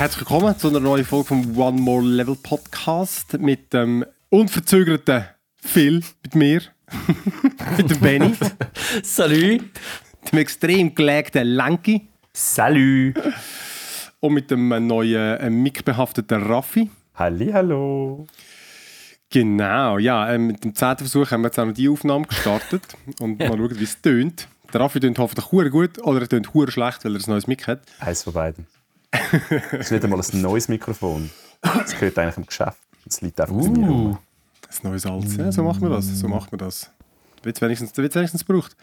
Herzlich willkommen zu einer neuen Folge vom One More Level Podcast mit dem unverzögerten Phil, mit mir, mit dem Benny, Salut. dem extrem gelegten Lenki Salut. und mit dem neuen äh, Mic-behafteten Raffi. Halli, hallo. Genau, ja, äh, mit dem zehnten Versuch haben wir jetzt auch noch die Aufnahme gestartet und mal schauen, wie es tönt. Der Raffi tönt hoffentlich hure gut oder er tönt hure schlecht, weil er ein neues Mic hat. Eins von beiden. Das ist nicht einmal ein neues Mikrofon. Das gehört eigentlich im Geschäft. Das liegt einfach uh. mir rum. Das neues Alts, ja, so macht man das, so macht man das. Da wird es wenigstens, wird's wenigstens gebraucht.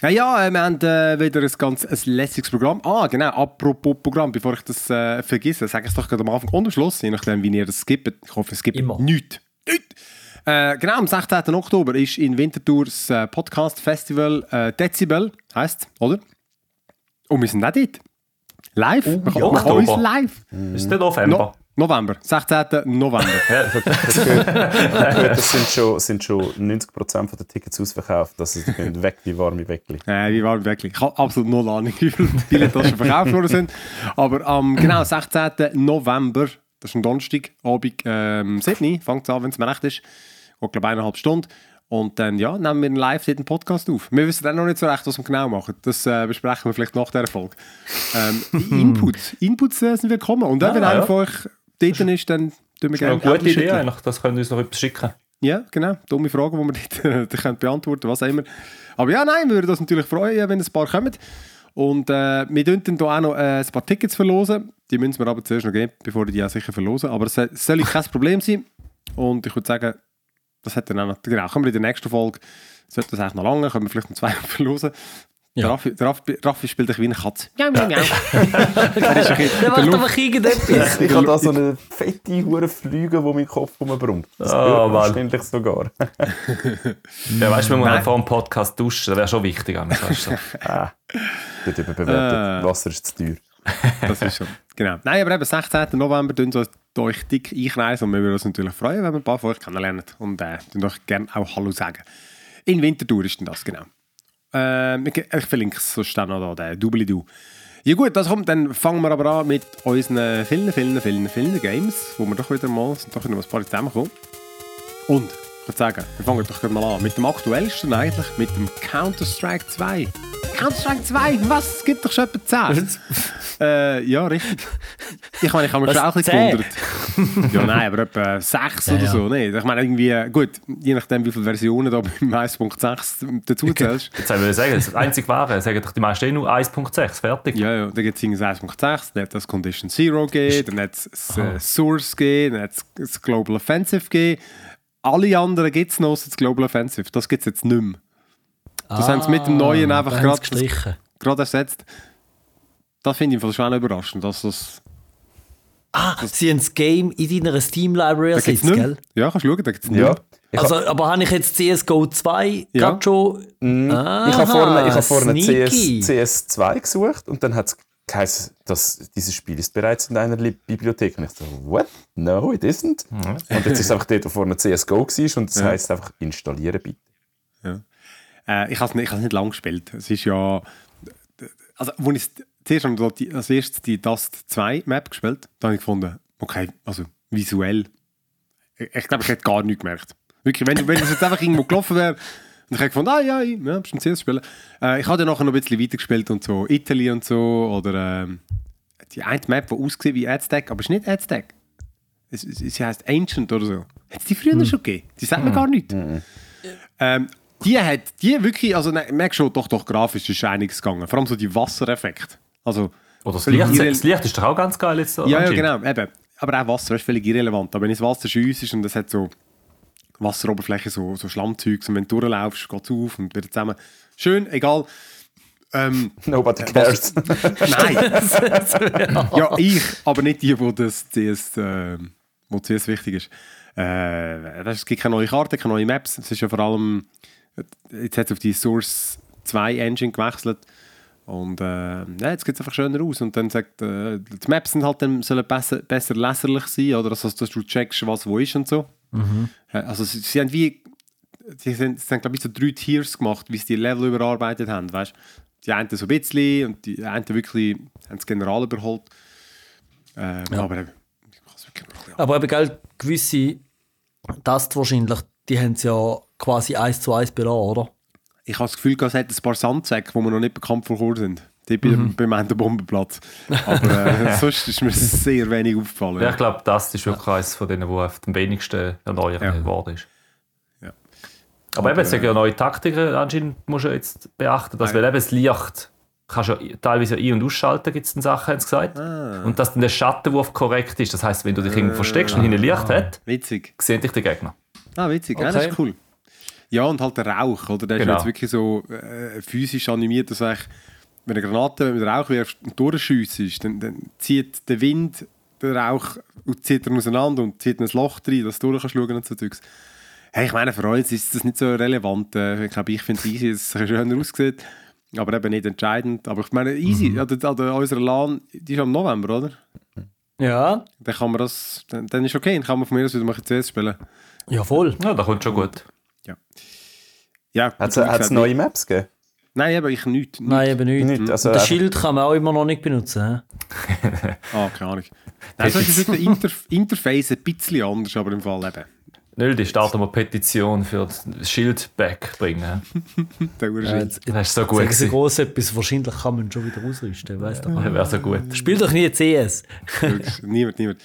Ja, ja, äh, wir haben äh, wieder ein ganz ein lässiges Programm. Ah, genau, apropos Programm, bevor ich das äh, vergesse, sage ich es doch gerade am Anfang und am Schluss, je nachdem, wie ihr das skippt. Ich hoffe, es gibt Immer. nichts. Nichts! Äh, genau, am 16. Oktober ist in Winterthur das äh, Podcast-Festival äh, Dezibel, heisst oder? Und wir sind auch dort. Live. wir ja, uns Oktober. live. Ist der November? No November, 16. November. Ja, das, sind schon, sind schon 90% der Tickets ausverkauft. Das ist die weg wie warme Weckli. Äh, wie war wirklich? Ich habe absolut null Ahnung, wie viele Billette schon verkauft worden sind. Aber am genau 16. November, das ist ein Donnerstag, Abend ähm, 7 Uhr, fängt es an, wenn es mir recht ist. Geht, glaube ich, eineinhalb Stunden. Und dann ja, nehmen wir live den Podcast auf. Wir wissen dann noch nicht so recht, was wir genau machen. Das äh, besprechen wir vielleicht nach dieser Folge. Ähm, Inputs. Inputs äh, sind willkommen. Und wenn Ah, einer ja. von euch dort ist, dann tun wir Eine gerne gute Zettel Idee schicken. eigentlich. Das können wir uns noch etwas schicken. Ja, genau. Dumme Fragen, die wir dort äh, die können beantworten was auch immer. Aber ja, nein, wir würden uns natürlich freuen, wenn ein paar kommen. Und äh, wir dürfen hier auch noch äh, ein paar Tickets verlosen. Die müssen wir aber zuerst noch geben, bevor wir die auch sicher verlosen. Aber es soll kein Problem sein. Und ich würde sagen, das hat dann auch noch, genau, können wir in der nächsten Folge, sollte das eigentlich noch lange, können wir vielleicht noch zwei verlosen. Ja. Raffi, der Raffi, Raffi spielt ein wie eine Katze. Ja, ja, ja. Der macht einfach irgendetwas. Ich habe da so eine fette hure Flüge, die meinen Kopf rumbrummt. Das man Mann. ständig sogar. Ja, weißt du, wir Nein. müssen vor dem Podcast duschen. Das wäre schon wichtig. Ah, wird überbewertet. Äh. Wasser ist zu teuer. Das ist schon. Genau. Nein, aber eben 16. November tun sie euch dick einkreisen und wir würden uns natürlich freuen, wenn wir ein paar von euch kennenlernen und äh, tun euch gerne auch Hallo sagen. In Winterthur ist denn das, genau. Ähm, ich, ich verlinke es sonst dann noch da, den Double-Do. Ja gut, das kommt, dann fangen wir aber an mit unseren vielen, vielen, vielen, vielen Games, wo wir doch wieder mal, sind doch wieder mal ein paar zusammenkommen. Und, würde sagen, wir fangen doch mal an mit dem aktuellsten eigentlich, mit dem Counter-Strike 2. Counter-Strike 2, was? Es gibt doch schon etwa 10. Äh, ja, richtig. Ich meine, ich habe mich schon auch ein bisschen 10? gewundert. Ja, nein, aber etwa 6 oder ja. so. Nicht? Ich meine, irgendwie, gut, je nachdem, wie viele Versionen da beim 1.6 dazu zählst. Jetzt soll ich sagen, das einzige Wahre, sagen doch die meisten eh nur 1.6, fertig. Ja, ja, da gibt es 1.6, dann hat das Condition Zero gegeben, dann hat es das äh, Source gegeben, dann hat es das Global Offensive gegeben. Alle anderen gibt es noch, außer das Global Offensive. Das gibt es jetzt nicht mehr. Das haben sie mit dem Neuen einfach gerade- ersetzt. Das finde ich im Fall schon überraschend, dass das... Ah, sie haben das Game in deiner Steam-Library Da gibt's ersetzt, gell? Ja, kannst du schauen, da gibt es nicht Ja. Also, aber habe ich jetzt CSGO 2 Ja. gerade schon... Mm, Aha, ich habe vorne, ich habe vorne sneaky. CS, CS2 gesucht und dann hat es geheißen, dass dieses Spiel ist bereits in einer Li- Bibliothek. Und ich so, what? No, it isn't. Und jetzt ist es einfach dort, wo vorne CSGO war und das Ja. heisst einfach installieren bitte. Äh, ich habe es nicht, ich nicht lang gespielt. Es ist ja... Also, als ich zuerst habe ich die- als erstes die Dust 2 Map gespielt, dann habe ich gefunden, okay, also visuell, ich, ich glaube, ich hätte gar nichts gemerkt. Wirklich, wenn, wenn das jetzt einfach irgendwo gelaufen wäre, und ich habe gefunden, ah ja, ja, ja bist ein CS spielen. Äh, ich habe dann nachher noch ein bisschen weitergespielt und so Italy und so, oder ähm, die eine Map, die aussieht wie Aztec, aber es ist nicht Aztec. Es, es, sie heisst Ancient oder so. Hat es die früher schon gegeben? Die sagt mir gar nichts. Ähm, die hat, die wirklich, also ne, merkst schon, doch, doch, grafisch ist einiges gegangen. Vor allem so die Wassereffekte. Also, Oder das Licht, das Licht ist doch auch ganz geil jetzt. Ja, ja, anscheinend. genau, eben. Aber auch Wasser ist völlig irrelevant. Aber wenn das Wasser schüss ist und es hat so Wasseroberfläche, so, so Schlammzeugs und wenn du durchlaufst, geht es auf und wieder zusammen. Schön, egal. Ähm, Nobody cares. nein. ja, ich, aber nicht die, wo das CS, äh, wo CS wichtig ist. Äh, es gibt keine neue Karte, keine neuen Maps. Es ist ja vor allem, jetzt hat es auf die Source 2 Engine gewechselt. Und äh, ja, jetzt sieht es einfach schöner aus. Und dann sagt, äh, die Maps sind halt dann, sollen besser, besser leserlich sein, oder also, dass du checkst, was wo ist und so. Äh, Also sie, sie haben wie, sie sind, sie haben glaube ich so drei Tiers gemacht, wie sie die Level überarbeitet haben, weißt Die einen so ein bisschen und die einen wirklich haben das General überholt. Ähm, Ja. Aber eben. Aber eben, gell, gewisse Tasten wahrscheinlich, die haben sie ja quasi eins zu eins belassen, oder? ich habe das Gefühl, es hat ein paar Sandsäcke, die mir noch nicht bekannt vorgekommen sind. Die bei Mhm. beim Ende Bombenplatz. Aber äh, sonst ist mir sehr wenig aufgefallen. Ja, ich glaube, das ist wirklich eines von denen, wo auf dem wenigsten erneuert Ja. worden ist. Ja. Aber eben, es sind äh, ja neue Taktiken, anscheinend musst du jetzt beachten, dass weil eben das Licht kannst du ja teilweise ein- und ausschalten, gibt es dann Sachen, haben sie gesagt. Ah. Und dass dann der Schattenwurf korrekt ist. Das heisst, wenn du dich irgendwo versteckst und hinten Licht hat, Witzig. sehen dich die Gegner. Ah, witzig. Ja, das Okay. ist cool. Ja, und halt der Rauch, oder? Der ist Genau. jetzt wirklich so äh, physisch animiert, dass eigentlich, wenn eine Granate mit Rauch wirfst und durchschiessest, dann, dann zieht der Wind den Rauch und zieht ihn auseinander und zieht in ein Loch rein, dass du durch kannst und so Zeugs. Hey, ich meine, für uns ist das nicht so relevant. Äh, Ich glaube, ich finde es easy, dass es ein bisschen schöner aussieht. Aber eben nicht entscheidend. Aber ich meine, easy. Ja, der, der, unser LAN, die ist am November, oder? Ja. Dann kann man das, dann, dann ist okay, dann kann man von mir aus wieder mal CS spielen. Ja, voll. Ja, da kommt schon gut. Ja, Hat es neue Maps gegeben? Nein, aber ich nicht. Nein, eben nicht. Nicht, also Und einfach- Schild kann man auch immer noch nicht benutzen. Ah, keine Ahnung. Nein, sonst ist der Interf Interface ein bisschen anders, aber im Fall eben. Nö, die starten wir eine Petition für das Schild backbringen. Der Ja, Das ist so gut. Sagen sie gewesen. groß etwas, wahrscheinlich kann man schon wieder ausrüsten. Weiss doch. Das wäre so gut. Spiel doch nie CS. Niemand, niemand.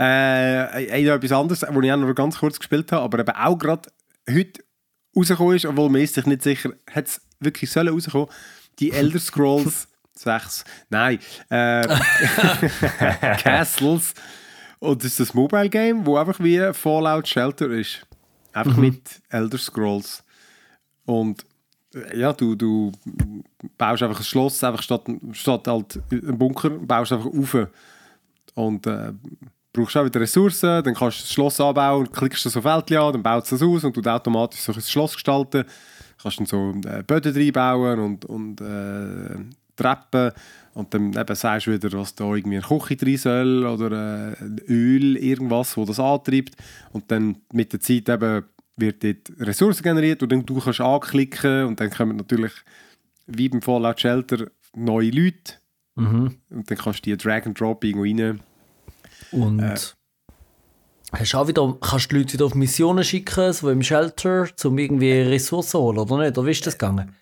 Äh, äh, noch etwas anderes, wo ich auch noch ganz kurz gespielt habe, aber eben auch gerade heute rausgekommen ist, obwohl man ist sich nicht sicher, hat es wirklich sollen rauskommen, die Elder Scrolls 6, nein, äh, Castles. Und das ist das Mobile Game, wo einfach wie Fallout Shelter ist. Einfach mit Elder Scrolls. Und äh, ja, du, du baust einfach ein Schloss, einfach statt, statt halt ein Bunker, baust einfach auf. Und äh, brauchst auch wieder Ressourcen, dann kannst du das Schloss anbauen, klickst du so Feldchen an, dann baut es das aus und du automatisch so ein Schloss gestalten. Kannst dann so äh, Böden reinbauen und, und äh, Treppen und dann eben sagst du wieder, was da irgendwie eine Küche drin soll oder äh, Öl, irgendwas, wo das antreibt und dann mit der Zeit eben wird dort Ressourcen generiert und dann du kannst anklicken und dann kommen natürlich wie beim Fallout Shelter neue Leute Mhm. und dann kannst du die Drag and Drop irgendwo rein Und Äh. hast auch wieder, kannst du die Leute wieder auf Missionen schicken, so im Shelter, um irgendwie Ressourcen holen, oder nicht? Oder wie ist das gegangen?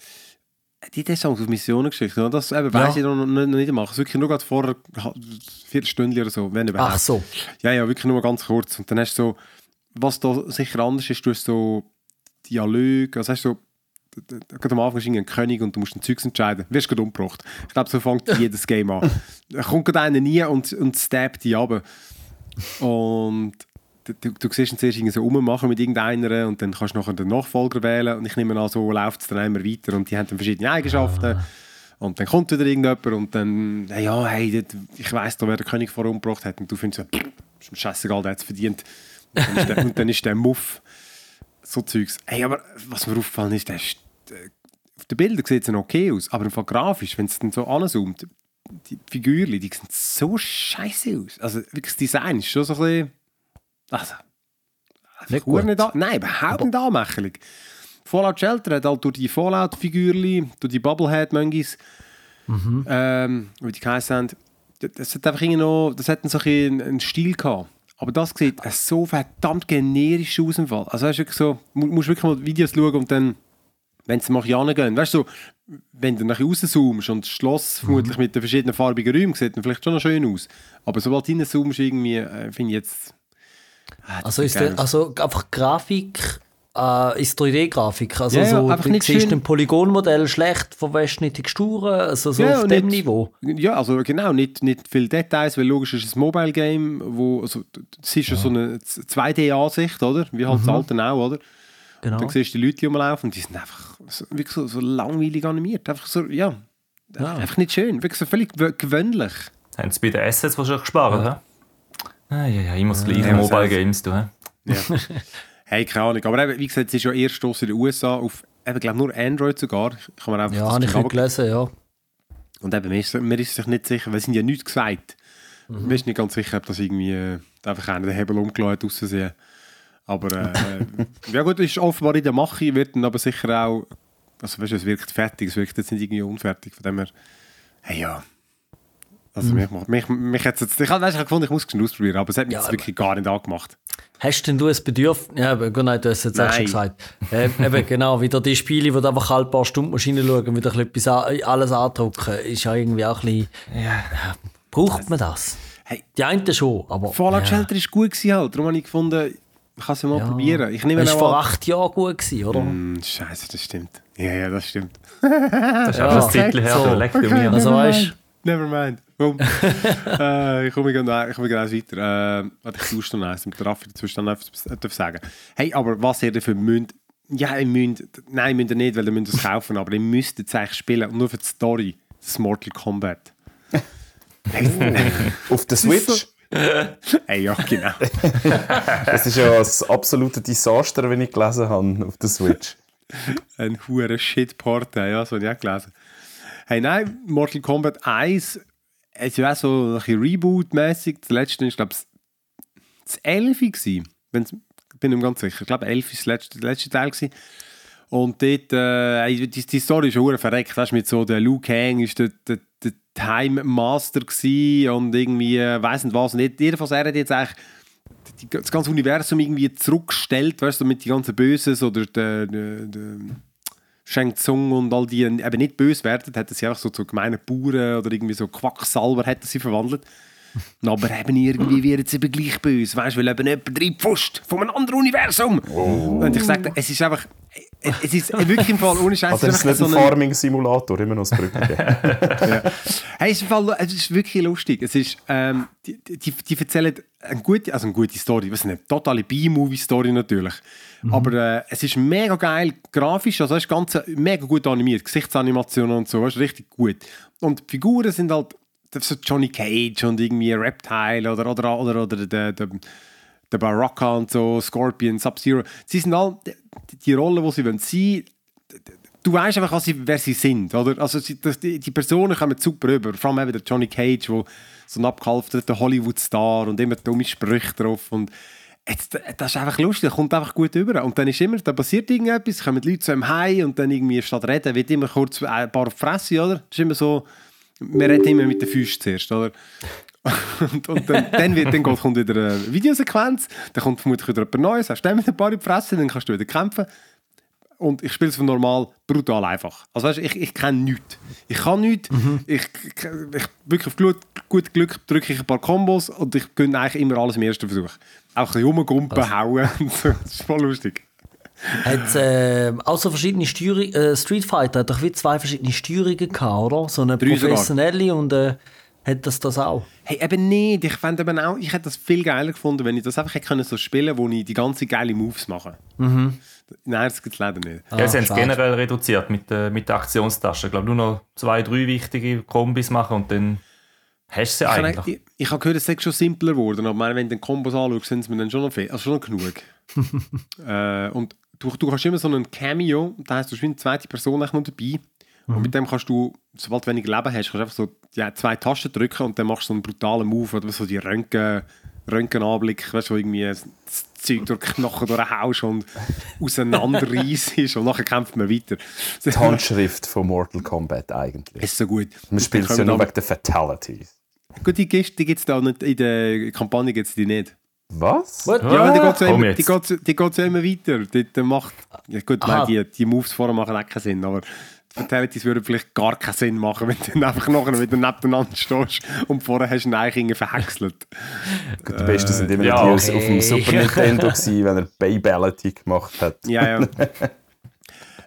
Die haben Songs auf Missionen geschickt. oder? Das eben, Ja. weiss ich noch, noch, noch nicht machen. Es wirklich nur gerade vor vier Stunden oder so, wenn überhaupt. Ach so. Ja, ja, wirklich nur ganz kurz. Und dann hast du so, was da sicher anders ist, du hast so Dialoge, also hast du so, gerade am Anfang ist ein König und du musst ein Zeugs entscheiden. Wirst gerade umgebracht. Ich glaube, so fängt jedes Game an. Da kommt gerade einer nie und, und stabbt dich ab. Und du, du, du siehst ihn zuerst so rummachen mit irgendeiner und dann kannst du nachher den Nachfolger wählen und ich nehme an, so läuft es dann immer weiter und die haben dann verschiedene Eigenschaften. Und dann kommt wieder irgendjemand und dann, hey, ja, hey, dort- ich weiss doch, wer der König vorher umgebracht hat. Und du findest so, ist mir scheißegal, der hat es verdient. Und dann ist der, und dann ist der Muff. So Zeugs. Hey, aber was mir aufgefallen ist, der ist, auf den Bildern sieht es okay aus, aber Fall grafisch, wenn es dann so anzoomt, die Figürchen, die sehen so scheiße aus. Also wirklich, das Design ist schon so ein bisschen, also, Nicht gut. nicht an- Nein, überhaupt nicht anmächerlich. Fallout Shelter hat halt durch die Fallout-Figürchen, durch die Bubblehead-Mongis, ähm, wie die geheißen haben, das- hat einfach irgendwie noch, das hat so ein einen Stil gehabt. Aber das sieht so verdammt generisch aus im Fall. Also hast du so, mu musst wirklich mal Videos schauen und dann, wenn sie mal gehen, weißt du, so, wenn du nachher rauszoomst und das Schloss vermutlich mit den verschiedenen farbigen Räumen sieht dann vielleicht schon noch schön aus. Aber sobald du reinzoomst, irgendwie, äh, finde ich jetzt... Das Also, ist der, also einfach Grafik, äh, ist 3D-Grafik. Also Ja, ja, so, einfach du nicht siehst im Polygonmodell schlecht verwaschene Texturen, also so Ja, auf dem nicht- Niveau. Ja, also genau, nicht, nicht viele Details, weil logisch ist es ein Mobile-Game, wo, also, das ist ja so eine 2D-Ansicht, oder? Wie halt das alte auch, oder? Genau. Dann siehst du die Leute die rumlaufen und die sind einfach so, wirklich so, so langweilig animiert. Einfach so, ja, Ja. einfach nicht schön. Wirklich so völlig gew- gewöhnlich. Haben sie bei den Assets wahrscheinlich gespart, ja. Ah, ja, ja, immer das gleiche Ja, Mobile Games, du. hä? Ja. hey, keine Ahnung. Aber eben, wie gesagt, es ist ja erst in den USA auf, eben, glaube nur Android sogar. Ich kann einfach Ja, habe ich heute gelesen, ja. Und eben, mir ist, mir ist sich nicht sicher, weil es sind ja nichts gesagt. Mhm. Mir ist nicht ganz sicher, ob das irgendwie äh, einfach einer den Hebel umgelassen hat auszusehen. Aber äh, ja gut, ist offenbar in der Mache, wird dann aber sicher auch, also weißt du, es wirkt fertig, es wirkt jetzt nicht irgendwie unfertig, von dem her, hey ja. Also mich, macht- mich, mich hat's jetzt, ich habe weißt, ich hab gefunden, ich muss es ausprobieren, aber es hat mich Ja, jetzt wirklich gar nicht angemacht. Hast denn du ein Bedürfnis? Ja, aber gut, nein, du hast es jetzt auch schon gesagt. Ähm, eben genau, wieder die Spiele, wo du einfach halt ein paar Stunden musst reinschauen wieder ein bisschen alles andrucken, ist ja irgendwie auch ein bisschen. Ja. Braucht man das? Hey. Die einen schon, aber. Fallout ja. Shelter ist gut gewesen halt, darum habe ich gefunden, ich kann es ja mal Ja. probieren. Ich nehme Das war auch vor acht Jahren gut, gewesen, oder? Hm, Scheiße, das stimmt. Ja, ja, das stimmt. Das ist Ja, einfach ein Titel her, so. leck du mir. Also never weißt mind. Never mind. Komm. äh, ich komme gerne ich komme gerne weiter. Äh, warte, ich tausche noch eins, damit der Raffi dazwischen dann etwas darf sagen. Hey, aber was ihr dafür müsst, ja, ihr müsst, nein, müsst ihr nicht, weil ihr müsst es kaufen, aber ihr müsst es eigentlich spielen und nur für die Story, das Mortal Kombat. Auf der Switch. Ja, genau. Das ist ja das absolute Desaster, wenn ich gelesen habe auf der Switch. Ein hoher Shitport, ja, das habe ich auch gelesen. Hey, nein, Mortal Kombat 1 es ist ja auch so ein bisschen Reboot-mäßig. Das letzte ist, glaube ich, das 11 gewesen. Wenn's, ich bin nicht mehr ganz sicher. Ich glaube, 11 ist das letzte, der letzte Teil gewesen. Und dort, äh, die, die Story ist schon verreckt. Weißt, mit so der Liu Kang ist der, der Time Master und irgendwie, äh, weiss nicht was. Und jedenfalls, er hat jetzt eigentlich das ganze Universum irgendwie zurückgestellt, weißt du, mit die ganzen Böses oder der, der, der Shang Tsung und all die eben nicht böse werden, hat er sie einfach so zu gemeinen Bauern oder irgendwie so Quacksalber hat er sie verwandelt. Aber eben irgendwie wird sie eben gleich böse, weißt du, weil eben jemand reinpfuscht von einem anderen Universum. Und ich sage, es ist einfach, es ist wirklich im Fall ohne Scheiß. Also das ist nicht ein Farming-Simulator, immer noch das Brücken. Hey, es, ist im Fall, es ist wirklich lustig. Es ist, ähm, die, die, die erzählen eine gute, also eine gute Story. Was eine totale B-Movie-Story natürlich. Aber äh, es ist mega geil grafisch. Also es ist ganz mega gut animiert. Gesichtsanimationen und so. Es ist richtig gut. Und die Figuren sind halt so Johnny Cage und irgendwie Reptile oder, oder, oder, oder der, der, der Baraka und so, Scorpion, Sub-Zero. Sie sind all die, die Rollen, die sie wollen sein du weißt einfach, sie, wer sie sind, oder? Also die, die Personen kommen super rüber. Vor allem eben der Johnny Cage, wo so ein abgehalfterter Hollywood-Star und immer dumme Sprüche drauf und jetzt, das ist einfach lustig, kommt einfach gut rüber. Und dann ist immer, da passiert irgendetwas, kommen die Leute zu einem Heim und dann irgendwie statt reden, wird immer kurz ein paar Fresse, oder? Das ist immer so, wir reden immer mit den Füßen zuerst, oder? Und, und dann, dann, wird, dann kommt wieder eine Videosequenz, dann kommt vermutlich wieder etwas Neues, hast du mit ein paar in die Fresse, dann kannst du wieder kämpfen und ich spiele es von normal brutal einfach. Also weißt, ich, ich kenne nichts. Ich kann nichts. Ich, ich, ich wirklich auf gut, gut Glück drücke ich ein paar Kombos und ich gönne eigentlich immer alles im ersten Versuch. Auch ein bisschen rumgumpen, hauen. und so. das ist voll lustig. Hat äh, auch so verschiedene Steuerungen, äh, Street Fighter hat doch wie zwei verschiedene Steuerungen gehabt, oder? So eine Drei sogar. professionelle und äh, hat das das auch? Hey, eben nicht. Ich fände eben auch, ich hätte das viel geiler gefunden, wenn ich das einfach hätte können so spielen, wo ich die ganzen geile Moves mache. Nein, das gibt es leider nicht. Ja, sie haben es generell reduziert mit, äh, mit der Aktionstasche. Ich glaube, nur noch zwei, drei wichtige Kombis machen und dann hast du sie Ich, eigentlich. habe- ich, ich habe gehört, es sei schon simpler geworden, aber wenn du den Kombos anschaust, sind es mir dann schon noch, viel, also schon noch genug. äh, und du, du hast immer so einen Cameo, das heisst, du hast wie eine zweite Person noch dabei. Und mit dem kannst du, sobald du weniger Leben hast, kannst du einfach so ja, zwei Tasten drücken und dann machst du so einen brutalen Move oder so die Röntgen, Röntgenanblick, weißt du, wo irgendwie das Zeug durch die Knochen durchhaust und auseinanderreißt und nachher kämpft man weiter. Die Handschrift von Mortal Kombat eigentlich. ist so gut. Man spielt es ja nur wegen der Fatalities. Gut, die gibt es da nicht, in der Kampagne gibt es die nicht. Was? What? Ja, die geht ja komm immer, die geht, die geht ja immer weiter. Die, die macht, ja gut, nein, die, die Moves vorher machen auch keinen Sinn, aber Fatalities würden vielleicht gar keinen Sinn machen, wenn du dann einfach nachher wieder nebeneinander stehst und vorher hast du eigentlich irgendwie verhäckselt. Gut, die besten sind immer ja, die okay. auf dem Super Nintendo gewesen, wenn er Babality gemacht hat. Ja, ja.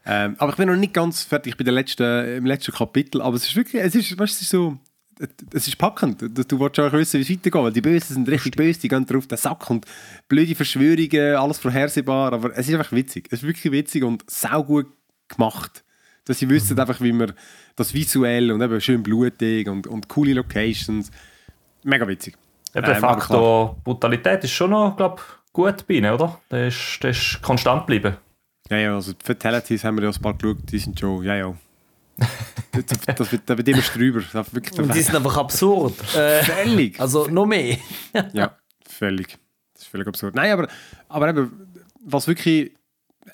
ähm, aber ich bin noch nicht ganz fertig bei der letzten, im letzten Kapitel, aber es ist wirklich, es ist, weißt, du, es ist so, es ist packend. Du, du willst auch wissen, wie es weitergeht, weil die Bösen sind richtig böse, die gehen drauf den Sack und blöde Verschwörungen, alles vorhersehbar, aber es ist einfach witzig. Es ist wirklich witzig und saugut gemacht. Dass sie wissen einfach, wie man das visuell und eben schön blutig und, und coole Locations. Mega witzig. Ja, der Ähm, Faktor Brutalität ist schon noch, glaube gut bei ihnen, oder? Der ist, der ist konstant geblieben. Ja, ja, also die Fatalities haben wir ja ein paar geschaut, die sind schon, ja, ja. Das, das, das, wird, das wird immer drüber. Das wird wirklich Und die sind einfach absurd. Äh, völlig. also noch mehr. Ja, völlig. Das ist völlig absurd. Nein, aber, aber eben, was wirklich,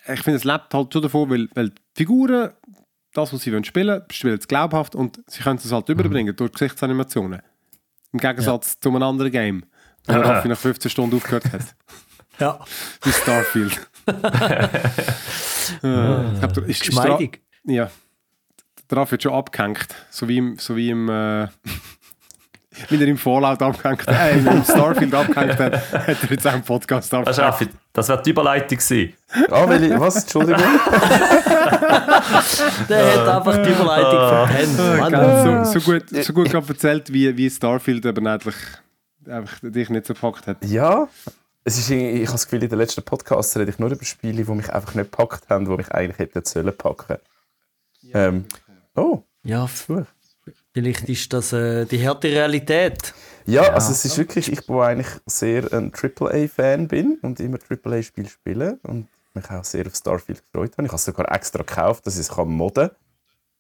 ich finde, es lebt halt schon davon, weil, weil die Figuren, das, was sie wollen spielen, spielen es glaubhaft und sie können es halt überbringen durch Gesichtsanimationen. Im Gegensatz zu einem anderen Game, wo Raffi nach 15 Stunden aufgehört hat. Ja. Wie Starfield. äh, ich glaub, ist, ist der- Geschmeidig. Ja. Der Raffi hat schon abgehängt. So wie im, so wie im äh, wie er im Fallout abgehängt hat, äh, im Starfield abgehängt hat, hat er jetzt auch im Podcast Das, ist abgehängt. Raffi, das wäre die Überleitung gewesen. Ah, weil ich, was? Entschuldigung? Der hat einfach die Überleitung verpennt. Mann. Geil, so, so gut, so gut gerade erzählt, wie, wie Starfield aber eigentlich einfach dich nicht so gepackt hat. Ja. Es ist, irgendwie- ich habe das Gefühl, in den letzten Podcasts rede ich nur über Spiele, die mich einfach nicht gepackt haben, die mich eigentlich hätten sollen packen. Ähm, oh, Ja, vielleicht ist das äh, die harte Realität. Ja, also es ist wirklich, ich bin eigentlich sehr ein AAA-Fan bin und immer AAA-Spiele spiele und mich auch sehr auf Starfield gefreut habe. Ich habe es sogar extra gekauft, dass ich es kann modden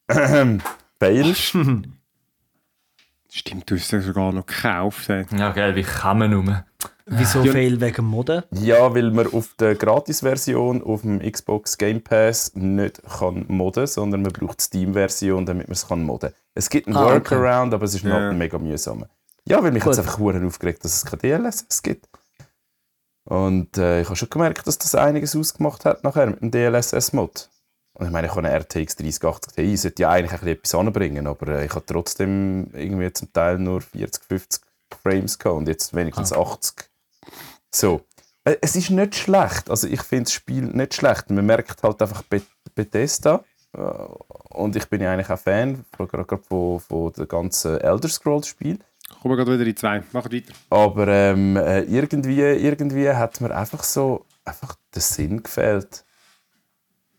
kann. Fail. Stimmt, du hast es sogar noch gekauft. ey. Ja, geil, wie kann man nur? Wieso Ja. Fail wegen Modden? Ja, weil man auf der Gratis-Version auf dem Xbox Game Pass nicht kann modden sondern man braucht die Steam-Version, damit man es kann modden Es gibt einen Ah, okay. Workaround, aber es ist Ja. noch mega mühsam. Ja, weil mich hat es einfach verdammt aufgeregt, dass es kein DLSS gibt. Und äh, ich habe schon gemerkt, dass das einiges ausgemacht hat nachher mit dem DLSS-Mod. Und ich meine, ich habe eine RTX 3080 Ti, sollte ja eigentlich ein bisschen etwas anbringen, aber äh, ich habe trotzdem irgendwie zum Teil nur 40, 50 Frames gehabt und jetzt wenigstens 80. So. Äh, Es ist nicht schlecht. Also ich finde das Spiel nicht schlecht. Man merkt halt einfach Be Bethesda. Äh, Und ich bin ja eigentlich auch Fan, von- gerade von, von den ganzen Elder Scrolls Spiel. Kommen wir gerade wieder in die zwei. Machen weiter. Aber ähm, äh, irgendwie, irgendwie hat mir einfach so einfach der Sinn gefehlt.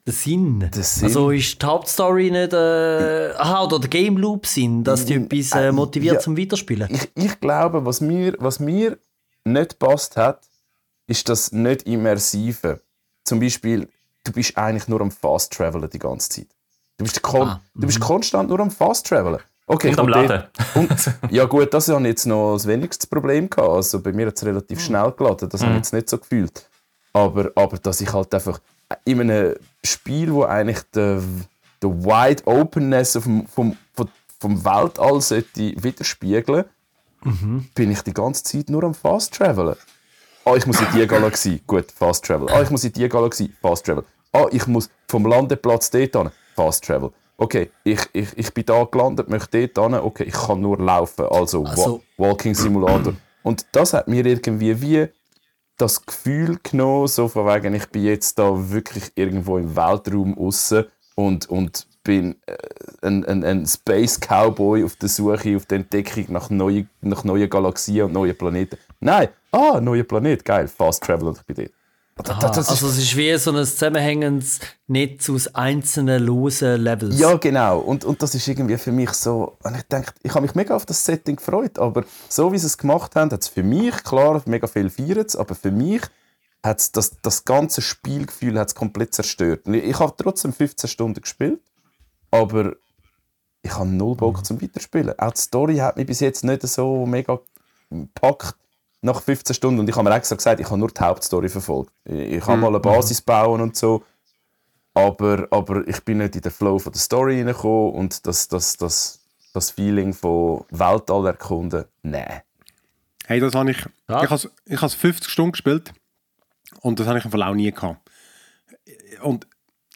Der Sinn. Der Sinn. Also ist die Hauptstory nicht. Äh, aha, oder der Game Loop Sinn, dass dich etwas äh, motiviert Ja. zum Weiterspielen? Ich, ich glaube, was mir, was mir nicht passt hat, ist das nicht Immersive. Zum Beispiel, du bist eigentlich nur am Fast Travelen die ganze Zeit. Du bist, Ah, du bist konstant nur am Fast Travelen. Okay, Und am Laden. Und, ja gut, das habe ich jetzt noch das wenigste Problem gehabt. Also bei mir hat es relativ schnell geladen, das habe ich jetzt nicht so gefühlt. Aber, aber dass ich halt einfach in einem Spiel, wo eigentlich der, der Wide Openness vom, vom, vom, vom Weltall sollte widerspiegeln, Mhm. bin ich die ganze Zeit nur am Fast Travelen. Ah, ich muss in die Galaxie, gut, Fast Travel. Ah, ich muss in die Galaxie, Fast Travel. Ah, ich muss vom Landeplatz dort hin, Fast Travel. Okay, ich, ich, ich bin da gelandet, möchte dort hin, okay, ich kann nur laufen, also, Also- Wa Walking Simulator. Und das hat mir irgendwie wie das Gefühl genommen, so von wegen, ich bin jetzt da wirklich irgendwo im Weltraum aussen und, und bin äh, ein, ein, ein Space Cowboy auf der Suche, auf der Entdeckung nach neuen, nach neuen Galaxien und neuen Planeten. Nein, ah, neuer Planet, geil, Fast Travel und ich bin dort. Das- Aha, also es ist wie so ein zusammenhängendes Netz aus einzelnen losen Levels. Ja, genau. Und, und das ist irgendwie für mich so. Und ich denke, ich habe mich mega auf das Setting gefreut, aber so wie sie es gemacht haben, hat es für mich, klar, mega viel feiert aber für mich hat es das, das ganze Spielgefühl hat's komplett zerstört. Ich habe trotzdem 15 Stunden gespielt, aber ich habe null Bock zum Weiterspielen. Auch die Story hat mich bis jetzt nicht so mega gepackt nach 15 Stunden. Und ich habe mir extra gesagt, ich habe nur die Hauptstory verfolgt. Ich, ich habe mal eine Basis bauen und so. Aber, aber ich bin nicht in den Flow von der Story reingekommen und das, das, das, das Feeling von Weltall erkunden, nein. Hey, das habe ich. Ja. Ich habe ich has 50 Stunden gespielt und das habe ich im Fall auch nie gehabt. Und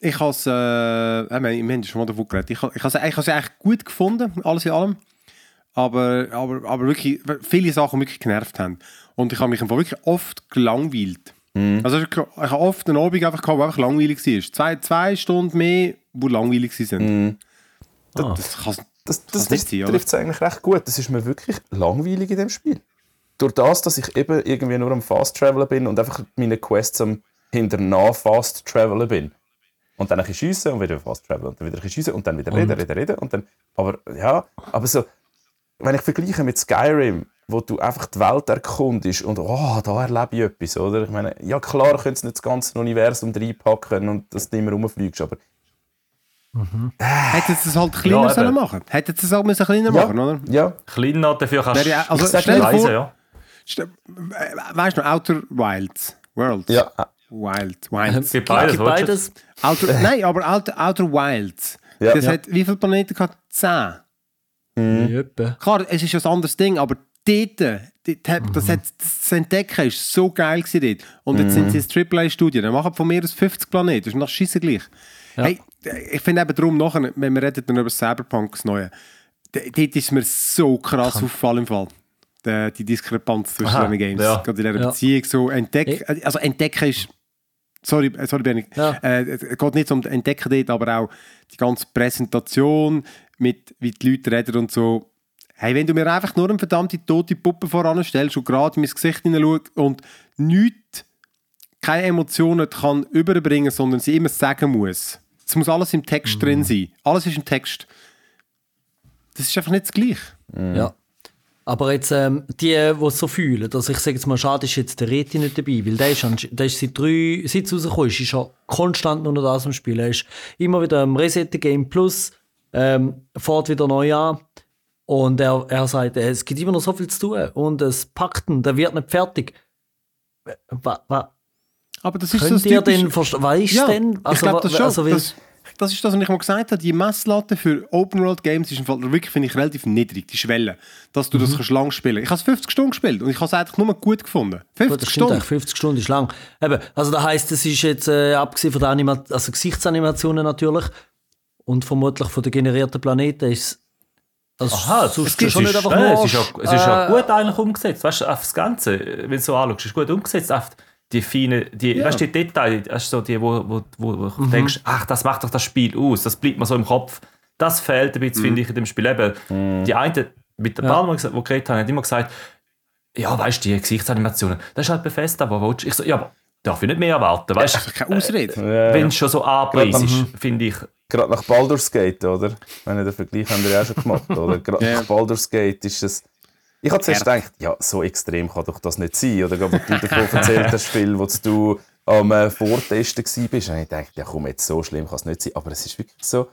ich habe es, äh, wir haben wir haben schon mal davon geredet, ich habe ich has, ich has eigentlich gut gefunden, alles in allem. Aber, aber, aber wirklich, viele Sachen wirklich genervt haben. Und ich habe mich wirklich oft gelangweilt. Also ich, ich habe oft einen Abend einfach gehabt, der einfach langweilig war. Zwei, zwei Stunden mehr, die langweilig waren. Das, das kann's- Das, das, das oder? trifft es eigentlich recht gut. Das ist mir wirklich langweilig in dem Spiel. Durch das, dass ich eben irgendwie nur am Fast Travelen bin und einfach meine Quests am hinternach Fast Travelen bin. Und dann ein bisschen schiessen und wieder Fast Travelen und dann wieder ein bisschen schiessen und dann wieder reden, reden, reden. Und dann, aber ja, aber so, wenn ich vergleiche mit Skyrim, wo du einfach die Welt erkundest und oh, da erlebe ich etwas, oder? Ich meine, ja klar, könntest du nicht das ganze Universum reinpacken und dass du nicht mehr rumfliegst, aber Hätten sie es halt kleiner Ja, sollen machen Hätten sie es halt müssen kleiner ja, machen, oder? ja, Kleiner, dafür kannst ja- also stell vor, reisen, ja. Äh, Weißt du noch, Outer Wilds? Worlds? ja, Wild. Wilds. Gibt beides, Gibt du beides. Outer, nein, aber Outer, Outer Wilds. Ja. das Ja. hat wie viele Planeten gehabt? Zehn. Etwa. Klar, es ist ein anderes Ding, aber dort, dort das, hat, das Entdecken ist so geil gewesen dort. Und jetzt sind sie ins AAA-Studio, dann machen von mir aus 50 Planeten, das ist nach Scheiße gleich. Ja. Hey, ich finde eben darum nachher, wenn wir reden dann über Cyberpunk das Neue, dort ist mir so krass aufgefallen im Fall. Die, die Diskrepanz zwischen Aha, den Games. ja. Gerade in dieser Ja. Beziehung so entdecken, also entdecken ist Sorry, sorry Benny. Ja. Äh, es geht nicht um Entdecken dort, aber auch die ganze Präsentation, mit, wie die Leute reden und so. Hey, wenn du mir einfach nur eine verdammte tote Puppe voranstellst und gerade in mein Gesicht hineinschaust und nichts, keine Emotionen kann überbringen, sondern sie immer sagen muss. Es muss alles im Text drin sein. Alles ist im Text. Das ist einfach nicht das Gleiche. Ja. Aber jetzt, ähm, die, die es so fühlen, dass ich sage jetzt mal, schade ist jetzt der Reti nicht dabei, weil der ist, der ist seit drei, seit es rausgekommen ist, ist er konstant nur noch das am Spielen. Er ist immer wieder am Reset Game Plus, ähm, fährt wieder neu an und er, er sagt, äh, es gibt immer noch so viel zu tun und es packt ihn, der wird nicht fertig. Was, was, Aber das ist könnt das ihr denn ist Ja, denn? ich glaube das wa- schon. also, das, das ist das, was ich mal gesagt habe. Die Messlatte für Open-World-Games ist im Fall wirklich, finde ich, relativ niedrig, die Schwelle, dass du Mhm. das kannst lang spielen Ich habe es 50 Stunden gespielt und ich habe es eigentlich nur gut gefunden. 50 Gut, das Stunden. eigentlich, 50 Stunden ist lang. Eben, also das heisst, es ist jetzt, äh, abgesehen von den Anima also Gesichtsanimationen natürlich und vermutlich von den generierten Planeten, ist also Aha, sonst es ist, schon nicht einfach äh, nur... es ist, ja, es ist ja äh, gut eigentlich umgesetzt. Weißt du, auf das Ganze, wenn du so anschaust, ist gut umgesetzt. Auf die feinen, die, weißt du, die Details, weißt so die, wo, wo, wo, wo du denkst, ach, das macht doch das Spiel aus, das bleibt mir so im Kopf. Das fehlt ein bisschen, finde ich, in dem Spiel. Eben, Die eine, mit der Ja. Die geredet haben, hat immer gesagt, ja, weißt du, die Gesichtsanimationen, das ist halt Bethesda, wo willst? Ich so, ja, aber darf ich nicht mehr erwarten, weißt Das ist du? keine Ausrede. Wenn es schon so anpreist ist, Mhm. finde ich, Gerade nach Baldur's Gate, oder? Wenn den Vergleich haben wir ja auch schon gemacht, oder? Gerade Ja. nach Baldur's Gate ist es. Ich habe zuerst gedacht, ja, so extrem kann doch das nicht sein. Oder gerade, du davon erzählt hast, Phil, wo du am äh, Vortesten warst. Und ich dachte, ja komm, jetzt so schlimm kann es nicht sein. Aber es ist wirklich so.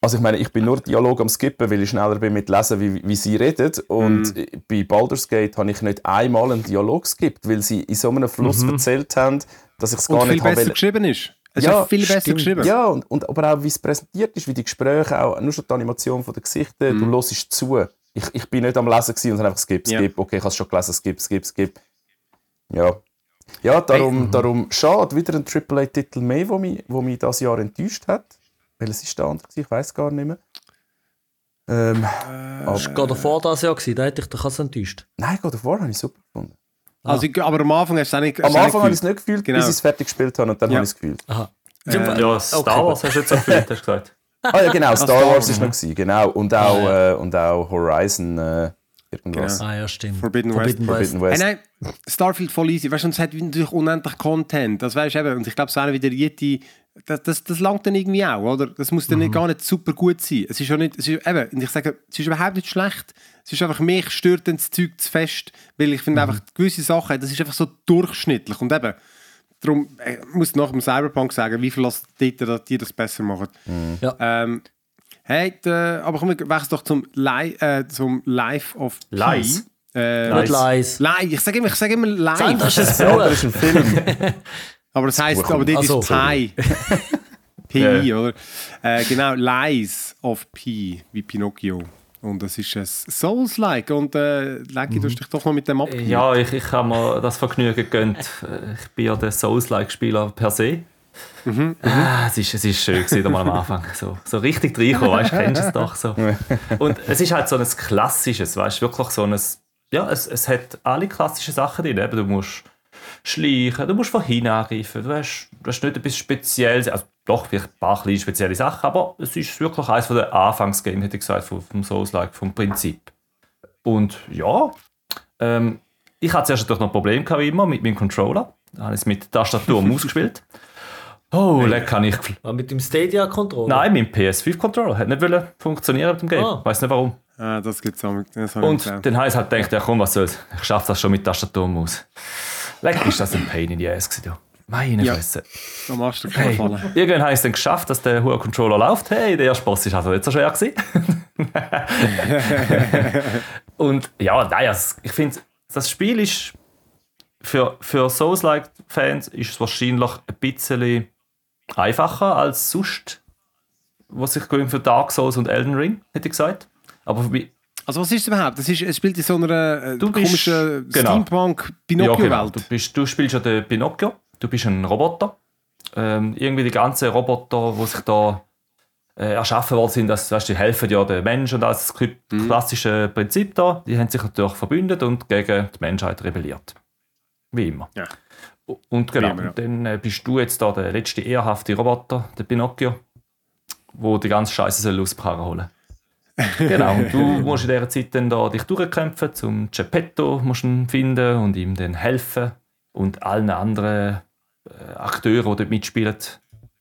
Also ich meine, ich bin nur Dialog am Skippen, weil ich schneller bin mit Lesen, wie, wie sie reden. Und Mhm. bei Baldur's Gate habe ich nicht einmal einen Dialog skippt, weil sie in so einem Fluss erzählt haben, dass ich es gar Mhm. Und viel nicht habe besser wollen- geschrieben ist. Es Ja, ist viel besser stimmt. geschrieben. ja, und, und aber auch wie es präsentiert ist, wie die Gespräche, auch nur schon die Animation der Gesichter, Mhm. du hörst zu. Ich, ich bin nicht am Lesen gewesen und habe einfach skip, Ja. skip, okay, ich habe es schon gelesen, skip, skip, skip. Ja. Ja, darum, darum schade, wieder ein AAA-Titel mehr, wo mich, wo mich dieses Jahr enttäuscht hat. Welches ist der andere? Ich weiß gar nicht mehr. Ähm, Das war God of War das Jahr, gewesen, da hätte ich dich also enttäuscht. nein, God of War habe ich super gefunden. Also, ich, aber am Anfang hast du es auch nicht Am Anfang habe ich es nicht gefühlt, Genau. bis ich es fertig gespielt habe und dann Ja. habe ich es gefühlt. Aha. ja, Star okay, Wars hast du jetzt so gefühlt, hast du gesagt. Ah ja, genau, Star Star Wars ist noch gewesen, genau. Und auch, äh, und auch Horizon äh, irgendwas. Ah ja, stimmt. Forbidden Forbidden West. Forbidden West. Hey, nein, Starfield voll easy. Weißt du, es hat natürlich unendlich Content. Das weißt du eben. Und ich glaube, es wäre wieder Yeti. Das, das, das langt dann irgendwie auch, oder? Das muss dann nicht, gar nicht super gut sein. Es ist ja nicht, es ist, eben, und ich sage, es ist überhaupt nicht schlecht. Es ist einfach, mich stört dann das Zeug zu fest, weil ich finde einfach, gewisse Sachen, das ist einfach so durchschnittlich. Und eben, darum äh, muss ich nach dem Cyberpunk sagen, wie viel lasst dass die das besser machen. Ja. Ähm, hey, äh, aber komm, wir wechseln doch zum, Li äh, zum Life of. Lies? Äh, Nicht leise. Live, ich sage immer, ich sage immer live. Das ist ein Film. Aber das heisst, aber dort Also, ist Pi. Pi, oder? Äh, genau, Lies of Pi, wie Pinocchio. Und das ist ein Souls-like. Und äh, Lucky, du hast dich doch noch mit dem ab. Ja, ich, ich habe mir das Vergnügen gegönnt. Ich bin ja der Souls-like-Spieler per se. Ah, es, ist, es ist schön gewesen, mal am Anfang. So, so richtig reinkommen, weißt du, kennst du es doch so. Und es ist halt so ein klassisches, weißt du, wirklich so ein. Ja, es, es hat alle klassischen Sachen drin. Eben, du musst schleichen, du musst von hinten angreifen, du hast, du hast nicht etwas Spezielles, also doch vielleicht ein paar kleine spezielle Sachen, aber es ist wirklich eines der Anfangsgames, hätte ich gesagt, vom, vom Souls-like, vom Prinzip. Und ja, ähm, ich hatte zuerst natürlich noch Probleme gehabt, wie immer mit meinem Controller. Da habe ich es mit Tastatur und Maus gespielt. Oh, leck kann ich. Ah, mit dem Stadia-Controller? Nein, mein PS5-Controller hat nicht wollen funktionieren mit dem Game. Ah. Weiß nicht warum. Ah, das gibt es auch. Das Und dann habe ich halt gedacht, ja komm, was soll's. Ich schaffe das schon mit Tastatur und Maus. Leck, ist das ein Pain in the Ass gewesen, du. Meine Ja. Fresse. Da machst du Hey, gefallen. irgendwann habe ich es dann geschafft, dass der hohe Controller läuft. Hey, der erste Boss ist also nicht so schwer gewesen. Und ja, nein, also ich finde, das Spiel ist für, für Souls-like-Fans ist es wahrscheinlich ein bisschen einfacher als sonst, was ich für Dark Souls und Elden Ring, hätte ich gesagt. Aber für mich, Also was ist es überhaupt? Das ist, es spielt in so einer äh, Du komischen genau. Steampunk-Pinocchio-Welt. Du, bist, du spielst ja den Pinocchio, du bist ein Roboter. Ähm, irgendwie die ganzen Roboter, die sich da äh, erschaffen worden sind, das, weißt, du, die helfen ja den Menschen und das Mhm. klassische Prinzip da, die haben sich natürlich verbündet und gegen die Menschheit rebelliert. Wie immer. Ja. Und genau, immer, ja. dann äh, bist du jetzt da der letzte ehrhafte Roboter, der Pinocchio, wo die ganze Scheiße soll aus dem Karren holen Genau, und du musst in dieser Zeit dann da dich durchkämpfen, zum Geppetto musst ihn finden und ihm dann helfen und allen anderen äh, Akteuren, die dort mitspielen,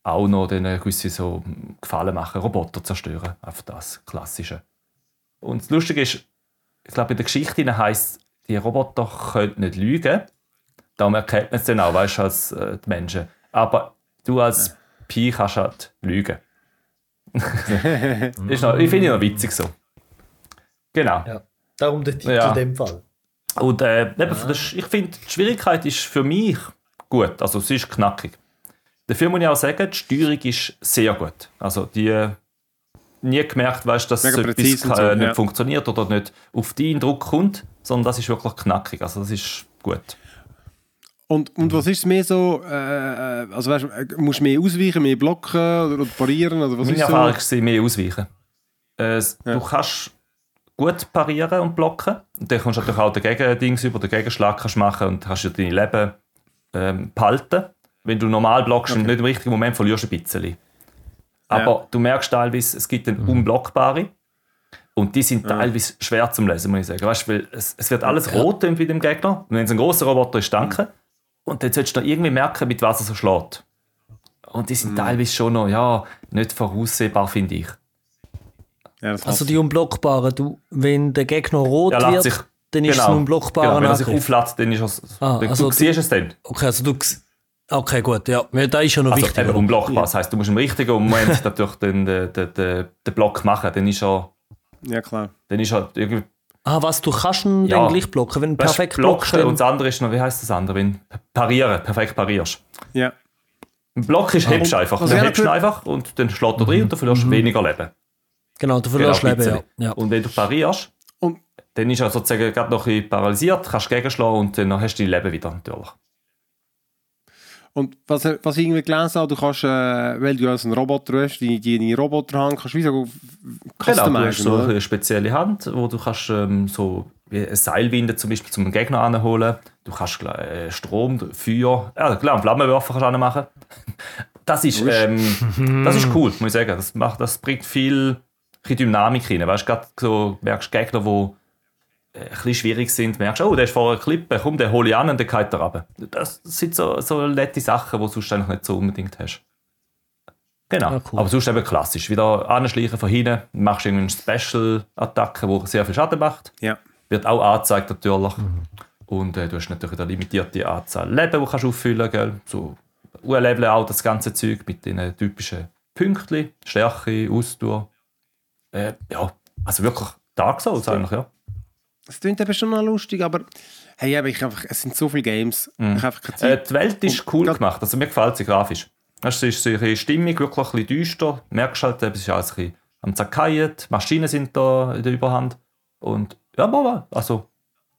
auch noch den gewisse so Gefallen machen, Roboter zerstören, einfach das Klassische. Und das Lustige ist, ich glaube in der Geschichte heisst, die Roboter können nicht lügen, darum erkennt man es dann auch, weißt du, als äh, die Menschen. Aber du als Pi kannst halt lügen. ist noch, ich finde ihn noch witzig so. Genau. Ja. Darum der Titel Ja. in dem Fall. Und äh, eben, das, ich finde, die Schwierigkeit ist für mich gut. Also es ist knackig. Dafür muss ich auch sagen, die Steuerung ist sehr gut. Also die nie gemerkt, weißt, dass Mega etwas so, äh, nicht ja. funktioniert oder nicht auf deinen Druck kommt, sondern das ist wirklich knackig. Also das ist gut. Und, und was ist es mehr so? Äh, äh, also weißt, äh, musst du mehr ausweichen, mehr blocken oder, oder parieren? Oder was Meine ist so? Erfahrung ist, sie mehr ausweichen. Äh, Ja. Du kannst gut parieren und blocken. Und dann kannst du natürlich auch den Gegendings über den Gegenschlag kannst machen und hast ja deine Leben ähm, behalten. Wenn du normal blockst und nicht im richtigen Moment verlierst du ein bisschen. Aber du merkst teilweise, es gibt dann Unblockbare. Und die sind teilweise schwer zum Lesen, muss ich sagen. Weißt, du, weil es, es wird alles rot bei dem Gegner. Und wenn es ein großer Roboter ist, danke. Und dann solltest du noch irgendwie merken, mit was er so schlägt. Und die sind teilweise schon noch ja, nicht voraussehbar, finde ich. Ja, das Also die Unblockbaren, du, wenn der Gegner rot lässt wird, sich- dann ist es ein unblockbarer genau, Wenn er sich auflädt, dann ist es. Ah, du, also du siehst es dann. Okay, also du... Okay, gut, ja. Ja, Das ist ja noch Also wichtig. eben unblockbar. Das heisst, du musst im richtigen Moment natürlich den, den, den, den, den Block machen. Dann ist er, Ja, klar. dann ist er irgendwie Ah, was, du kannst ihn Ja. dann gleich blocken, wenn du weißt, perfekt blockst. blocken. Und das andere ist noch, wie heißt das andere? Wenn parieren, perfekt parierst. Ja. Ein Block ist, hebst du einfach. was Dann hebst du einfach und dann schlägt er rein und du verlierst weniger Leben. Genau, du verlierst Genau, Leben, ja. ja. Und wenn du parierst, Und dann ist er sozusagen gerade noch ein bisschen paralysiert, kannst gegenschlagen und dann hast du dein Leben wieder natürlich. Und was, was ich irgendwie gelesen habe, du kannst, äh, weil du so einen Roboter hast, die, die deine Roboterhand, kannst du wie so Genau, du hast customizen, so oder? eine spezielle Hand, wo du kannst ähm, so ein Seilwinde zum Beispiel zum Gegner anholen. Du kannst äh, Strom, Feuer, ja klar, einen Flammenwerfer kannst du auch machen. Das ist, ähm, das ist cool, muss ich sagen. Das, macht, das bringt viel, Dynamik rein. Weißt du, gerade so merkst Gegner, die ein bisschen schwierig sind, merkst du, oh, der ist vor einer Klippe, komm, den hole ich an und den geht er runter. Das sind so, so nette Sachen, die du sonst eigentlich nicht so unbedingt hast. Genau. Ah, cool. Aber sonst eben klassisch. Wieder anschleichen von hinten, machst irgendwie eine Special-Attacke, die sehr viel Schaden macht. Ja. Wird auch angezeigt natürlich. Und äh, du hast natürlich eine limitierte Anzahl Leben, die du auffüllen kannst. So leveln auch das ganze Zeug mit den typischen Pünktchen, Stärke, Ausdauer. Äh, ja, also wirklich Dark Souls eigentlich, ja. Das klingt eben schon noch lustig, aber hey, ich einfach, es sind so viele Games. Ich habe einfach keine Äh, Zeit. die Welt ist Und cool gemacht, also mir gefällt sie grafisch. Es ist so ihre Stimmung wirklich ein bisschen düster. Du merkst halt, es ist alles ein bisschen am Zerkeien, die Maschinen sind da in der Überhand. Und ja, aber also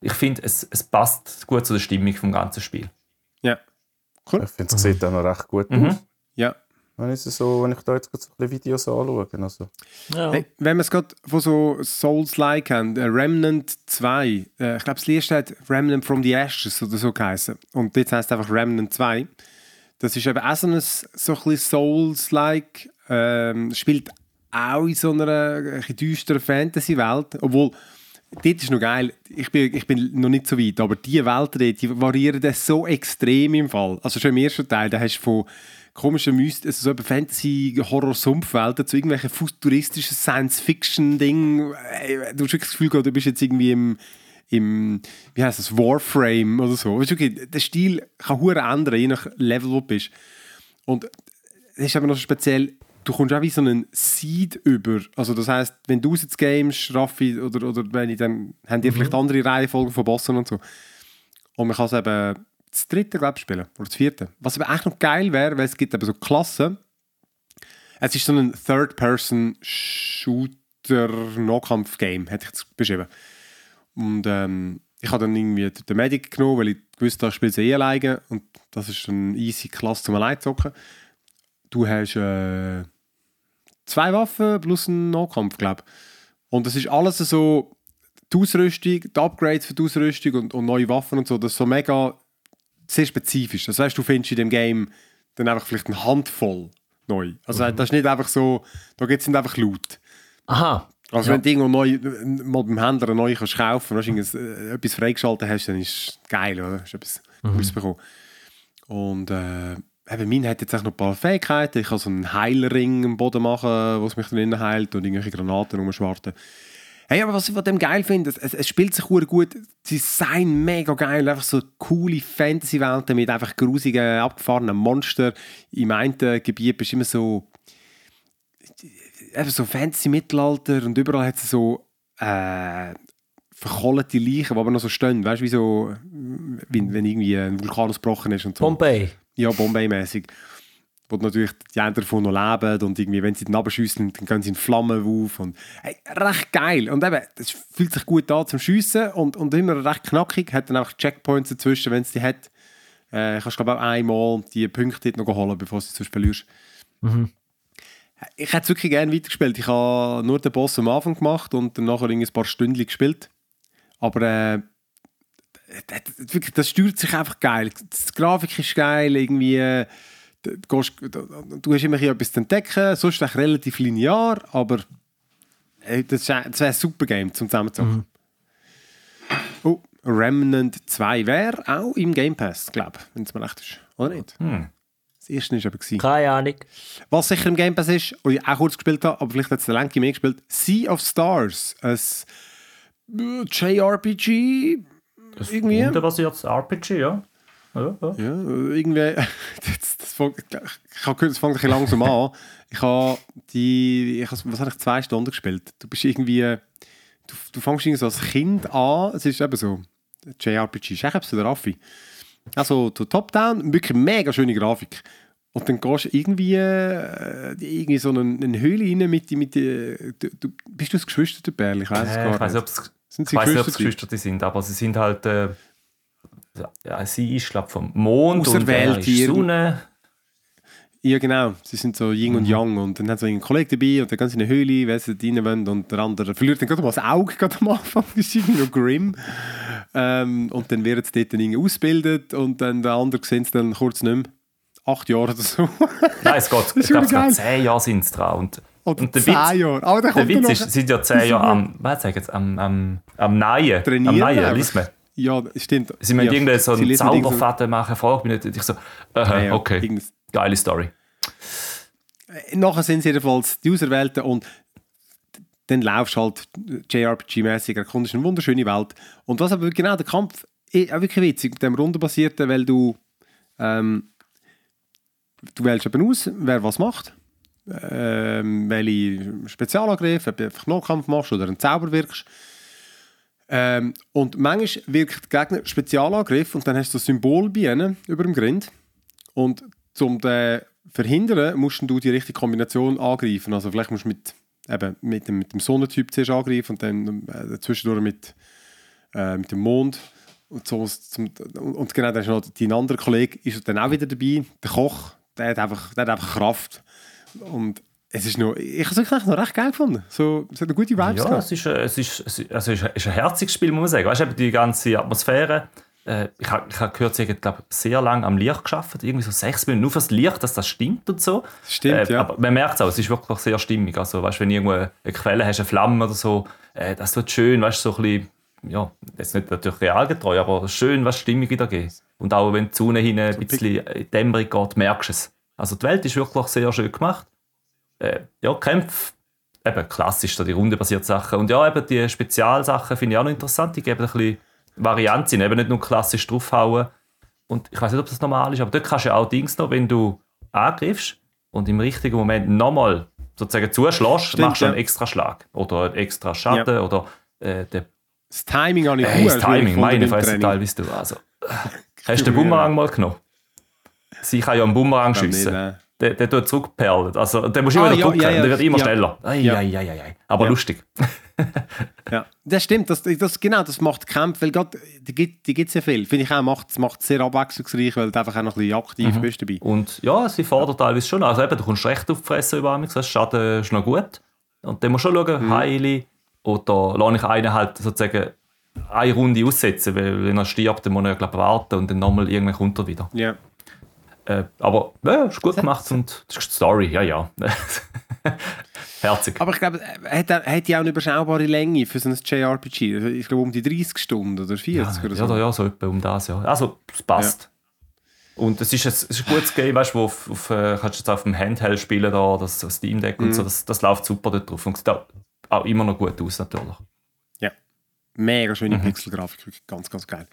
ich finde, es, es passt gut zu der Stimmung vom ganzen Spiel. ja. Cool. Ich finde, es sieht auch noch recht gut Mhm. aus. Ja. Wenn ich, so, wenn ich da jetzt gerade so ein bisschen Videos anschaue. Also. Ja. Hey, wenn wir es gerade von so Souls-like haben, äh, Remnant 2, äh, ich glaube, das erste hat Remnant from the Ashes oder so geheißen. Und jetzt heißt es einfach Remnant 2. Das ist eben auch so ein, so ein bisschen Souls-like, ähm, spielt auch in so einer ein bisschen düsteren Fantasy-Welt, obwohl dort ist noch geil, ich bin, ich bin noch nicht so weit, aber die Welten dort, die variieren dann so extrem im Fall. Also schon im ersten Teil, da hast du von komischen Myst also so Fantasy-Horror-Sumpfwelten zu irgendwelchen futuristischen Science-Fiction-Dingen. Äh, Du hast das Gefühl, gehabt, du bist jetzt irgendwie im, im wie heißt das, Warframe oder so. Weißt du, der Stil kann hure ändern, je nach Level, wo du bist. Und es ist aber noch speziell, du kommst auch wie so einen Seed über. Also das heißt, wenn du jetzt gamest, Raffi, oder, oder wenn ich dann, haben die vielleicht andere Reihenfolgen von Bossen und so. Und man kann es eben das dritte, glaube ich, spielen. Oder das vierte. Was aber echt noch geil wäre, weil es gibt eben so Klassen. Es ist so ein Third-Person-Shoot, Monster-Nahkampf-Game, hätte ich es beschrieben. Und ähm, ich habe dann irgendwie den Medic genommen, weil ich wusste, das spielt eh alleine und das ist eine easy Klasse zum allein zocken. Du hast äh, zwei Waffen plus einen Nahkampf, glaube ich. Und das ist alles so, die Ausrüstung, die Upgrades für die Ausrüstung und, und neue Waffen und so, das ist so mega sehr spezifisch. Das heißt, du findest in dem Game dann einfach vielleicht eine Handvoll neu. Also Mhm. das ist nicht einfach so, da gibt es nicht einfach Loot. Aha. Also Ja. wenn du irgendwo neu, mal beim Händler neu kannst kaufen kannst, irgendwas, äh, etwas freigeschaltet hast, dann ist es geil, oder? Hast du etwas Mhm. Cooles bekommen. Und äh, eben, mein hat jetzt auch noch ein paar Fähigkeiten. Ich kann so einen Heilring am Boden machen, was mich dann innen heilt und irgendwelche Granaten rumschwarten. Hey, aber was ich von dem geil finde, es, es, spielt sich gut, das Design mega geil, einfach so coole Fantasy-Welten mit einfach grusigen, abgefahrenen Monstern. Im einen Gebiet bist du immer so eben so Fantasy-Mittelalter und überall hat es so äh, verkohlte Leichen, die aber noch so stehen. Weißt du, wie so, wie, wenn irgendwie ein Vulkan ausgebrochen ist und so. Bombay. Ja, Bombay-mäßig. Wo natürlich die einen davon noch leben und irgendwie, wenn sie den abschiessen, dann gehen sie in Flammen auf. Und, hey, recht geil. Und eben, es fühlt sich gut an zum Schiessen und, und immer recht knackig. Hat dann auch Checkpoints dazwischen, wenn es die hat. Äh, kannst glaube auch einmal die Punkte noch holen, bevor sie sonst verlierst. Ich hätte es wirklich gerne weitergespielt. Ich habe nur den Boss am Anfang gemacht und dann nachher ein paar Stunden gespielt. Aber äh, das, wirklich, das steuert sich einfach geil. Die Grafik ist geil, irgendwie. Du, gehst, du hast immer ein bisschen etwas zu entdecken, sonst ist es relativ linear, aber das das wäre ein super Game zum Zusammenzocken. Oh, Remnant 2 wäre auch im Game Pass, glaube ich, wenn es mir recht ist. Oder nicht? Das erste war aber. Gewesen. Keine Ahnung. Was sicher im Game Pass ist, und ich auch kurz gespielt habe, aber vielleicht hat es der Lenki mehr gespielt, Sea of Stars. Ein äh, JRPG. Das Irgendwie? rundenbasiertes RPG, ja. Ja, ja. Ja, irgendwie. Das, das, fängt- es fängt ein langsam an. Ich habe die. Ich habe, was habe ich zwei Stunden gespielt? Du bist irgendwie. Du, du fängst irgendwie so als Kind an. Es ist eben so. JRPG. Ist echt so der Raffi. Also, du Top-Down, wirklich mega schöne Grafik. Und dann gehst du irgendwie, äh, irgendwie so eine, eine Höhle rein mit, mit äh, du, du, Bist du das Geschwister, Bärl? Ich weiß es Äh, gar ich nicht. es Sind ich weiß nicht, ob es Geschwister? Geschwister sind, aber sie sind halt. Äh, sie ist, glaube vom Mond und Auserwählt er ist hier. Sonne. Ja, genau. Sie sind so Yin und Yang und dann hat so einen Kollegen dabei und dann sie in eine Höhle, weil sie da rein wollen und der andere verliert dann gerade mal das Auge gerade am Anfang, das ist irgendwie noch grim. Ähm, und dann werden sie dort dann ausgebildet und dann der andere sehen sie dann kurz nicht mehr. Acht Jahre oder so. Nein, es geht. Ich glaube, es zehn Jahre sind es dran. Und, Oder und der zehn Witz, Jahre. Aber der Witz noch... ist, sie sind ja zehn Jahre am, was sag ich jetzt, am, am, am Neien. Trainieren Am einfach. liest man. Ja, stimmt. Sie müssen ja, irgendeinen so einen Zauberfaden machen, frag mich nicht. Ich so, aha, Ja, ja, okay, irgendein- geile Story. Nachher sind sie jedenfalls die Auserwählten und dann laufst du halt JRPG-mäßig, erkundest eine wunderschöne Welt. Und was aber genau der Kampf ist auch wirklich witzig mit dem Rundenbasierten, weil du ähm, du wählst eben aus, wer was macht. Ähm, welche Spezialangriffe, ob du einfach Nahkampf machst oder einen Zauber wirkst. Ähm, und manchmal wirkt der Gegner Spezialangriff und dann hast du das Symbol bei ihnen über dem Grind. Und um den verhindern, musst du die richtige Kombination angreifen. Also vielleicht musst du mit, eben, mit, dem, mit dem Sonnentyp zuerst angreifen und dann äh, zwischendurch mit, äh, mit dem Mond. Und, so, zum, und, genau, dann ist noch dein anderer Kollege ist dann auch wieder dabei, der Koch, der hat einfach, der hat einfach Kraft. Und es ist noch, ich habe es wirklich noch recht geil gefunden. So, es hat eine gute Vibes Ja, gehabt. es ist, es ist, es ist, also es ist, ein herziges Spiel, muss man sagen. Weißt du, die ganze Atmosphäre. Äh, ich habe hab gehört, sie haben glaub, sehr lange am Licht geschafft, irgendwie so sechs Minuten, nur fürs Licht, dass das stimmt und so. Stimmt, äh, ja. Aber man merkt es auch, es ist wirklich sehr stimmig. Also, weißt, wenn du irgendwo eine Quelle hast, eine Flamme oder so, äh, das wird schön, weißt, so ein bisschen, ja, das ist nicht natürlich realgetreu, aber schön, was Stimmung wieder geht. Und auch wenn die Sonne hin ein bisschen Dämmerung geht, merkst du es. Also die Welt ist wirklich sehr schön gemacht. Äh, ja, Kämpfe, eben klassisch, die rundenbasierten Sachen. Und ja, eben die Spezialsachen finde ich auch noch interessant. Die geben ein bisschen Varianz in, eben nicht nur klassisch draufhauen. Und ich weiß nicht, ob das normal ist, aber dort kannst du ja auch Dings noch, wenn du angriffst und im richtigen Moment nochmal sozusagen zuschlägst, Stimmt, machst du einen ja. extra Schlag oder einen extra Schaden oder äh, der Das Timing habe ich Hey, gut das Timing, meine Fresse, teilweise du. Also, hast du den Bumerang mal genommen? Sie kann ja einen Bumerang nicht, schiessen. nein. Der, der tut zurückperlen. Also, der musst du Ah, immer ja, drücken, ja, ja. der wird immer Ja. schneller. Ei, Ja. ei, ei, ei. Aber Ja. lustig. Ja, das stimmt. Das, das, genau, das macht Kämpfe, weil gerade, die gibt die gibt's ja viel. Finde ich auch, macht es sehr abwechslungsreich, weil du einfach auch noch ein bisschen aktiv Mhm. bist dabei. Und ja, sie fordert teilweise schon. Also eben, du kommst recht auf die Fresse über mich, das Schaden ist noch gut. Und dann musst du schon schauen, Mhm. heile. Oder lasse ich einen halt sozusagen eine Runde aussetzen, weil wenn er stirbt, dann muss er glaub, warten und dann nochmal irgendwann kommt er wieder. Ja. Äh, aber ja, ist gut gemacht und das ist die Story, ja, ja. Herzig. Aber ich glaube, er hat, er hat ja auch eine überschaubare Länge für so ein JRPG. Ich glaube, um die 30 Stunden oder 40 oder so. Ja, ja, so etwa um das, ja. Also, es passt. Und es ist, ein, es ist ein gutes Game, weißt du, wo auf, auf, äh, kannst du jetzt auf dem Handheld spielen, da, das, das Steam Deck Mhm. und so, das, das läuft super dort drauf und sieht auch, auch immer noch gut aus, natürlich. Ja. Mega schöne Mhm. Pixelgrafik, wirklich ganz, ganz geil.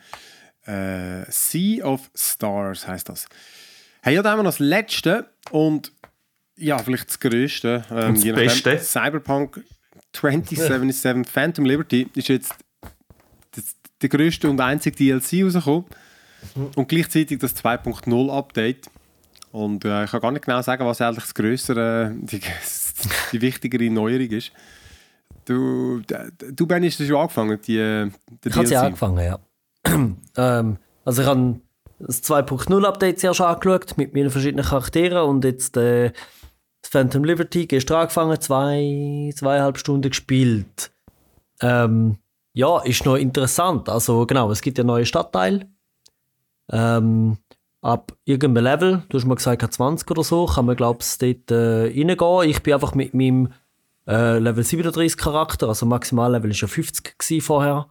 Äh, sea of Stars heißt das. Hey, ja, da haben wir noch das letzte und ja, vielleicht das größte. Ähm, Und das nachdem. Beste? Cyberpunk 2077 Phantom Liberty ist jetzt das, der größte und einzige DLC rausgekommen. Und gleichzeitig das 2.0 Update. Und äh, ich kann gar nicht genau sagen, was eigentlich das größere, die, die wichtigere Neuerung ist. Du, du Ben, hast du schon angefangen, die, äh, der Ich habe sie angefangen, ja. ähm, also ich habe das 2.0 Update zuerst angeschaut mit meinen verschiedenen Charakteren und jetzt äh, Phantom Liberty gestern angefangen, zwei, zweieinhalb Stunden gespielt. Ähm, ja, ist noch interessant. Also genau, es gibt ja neue Stadtteile. Ähm, ab irgendeinem Level, du hast mal gesagt, ab 20 oder so, kann man glaube ich dort äh, reingehen. Ich bin einfach mit meinem äh, Level 37 Charakter, also Maximallevel ist ja 50 gewesen vorher.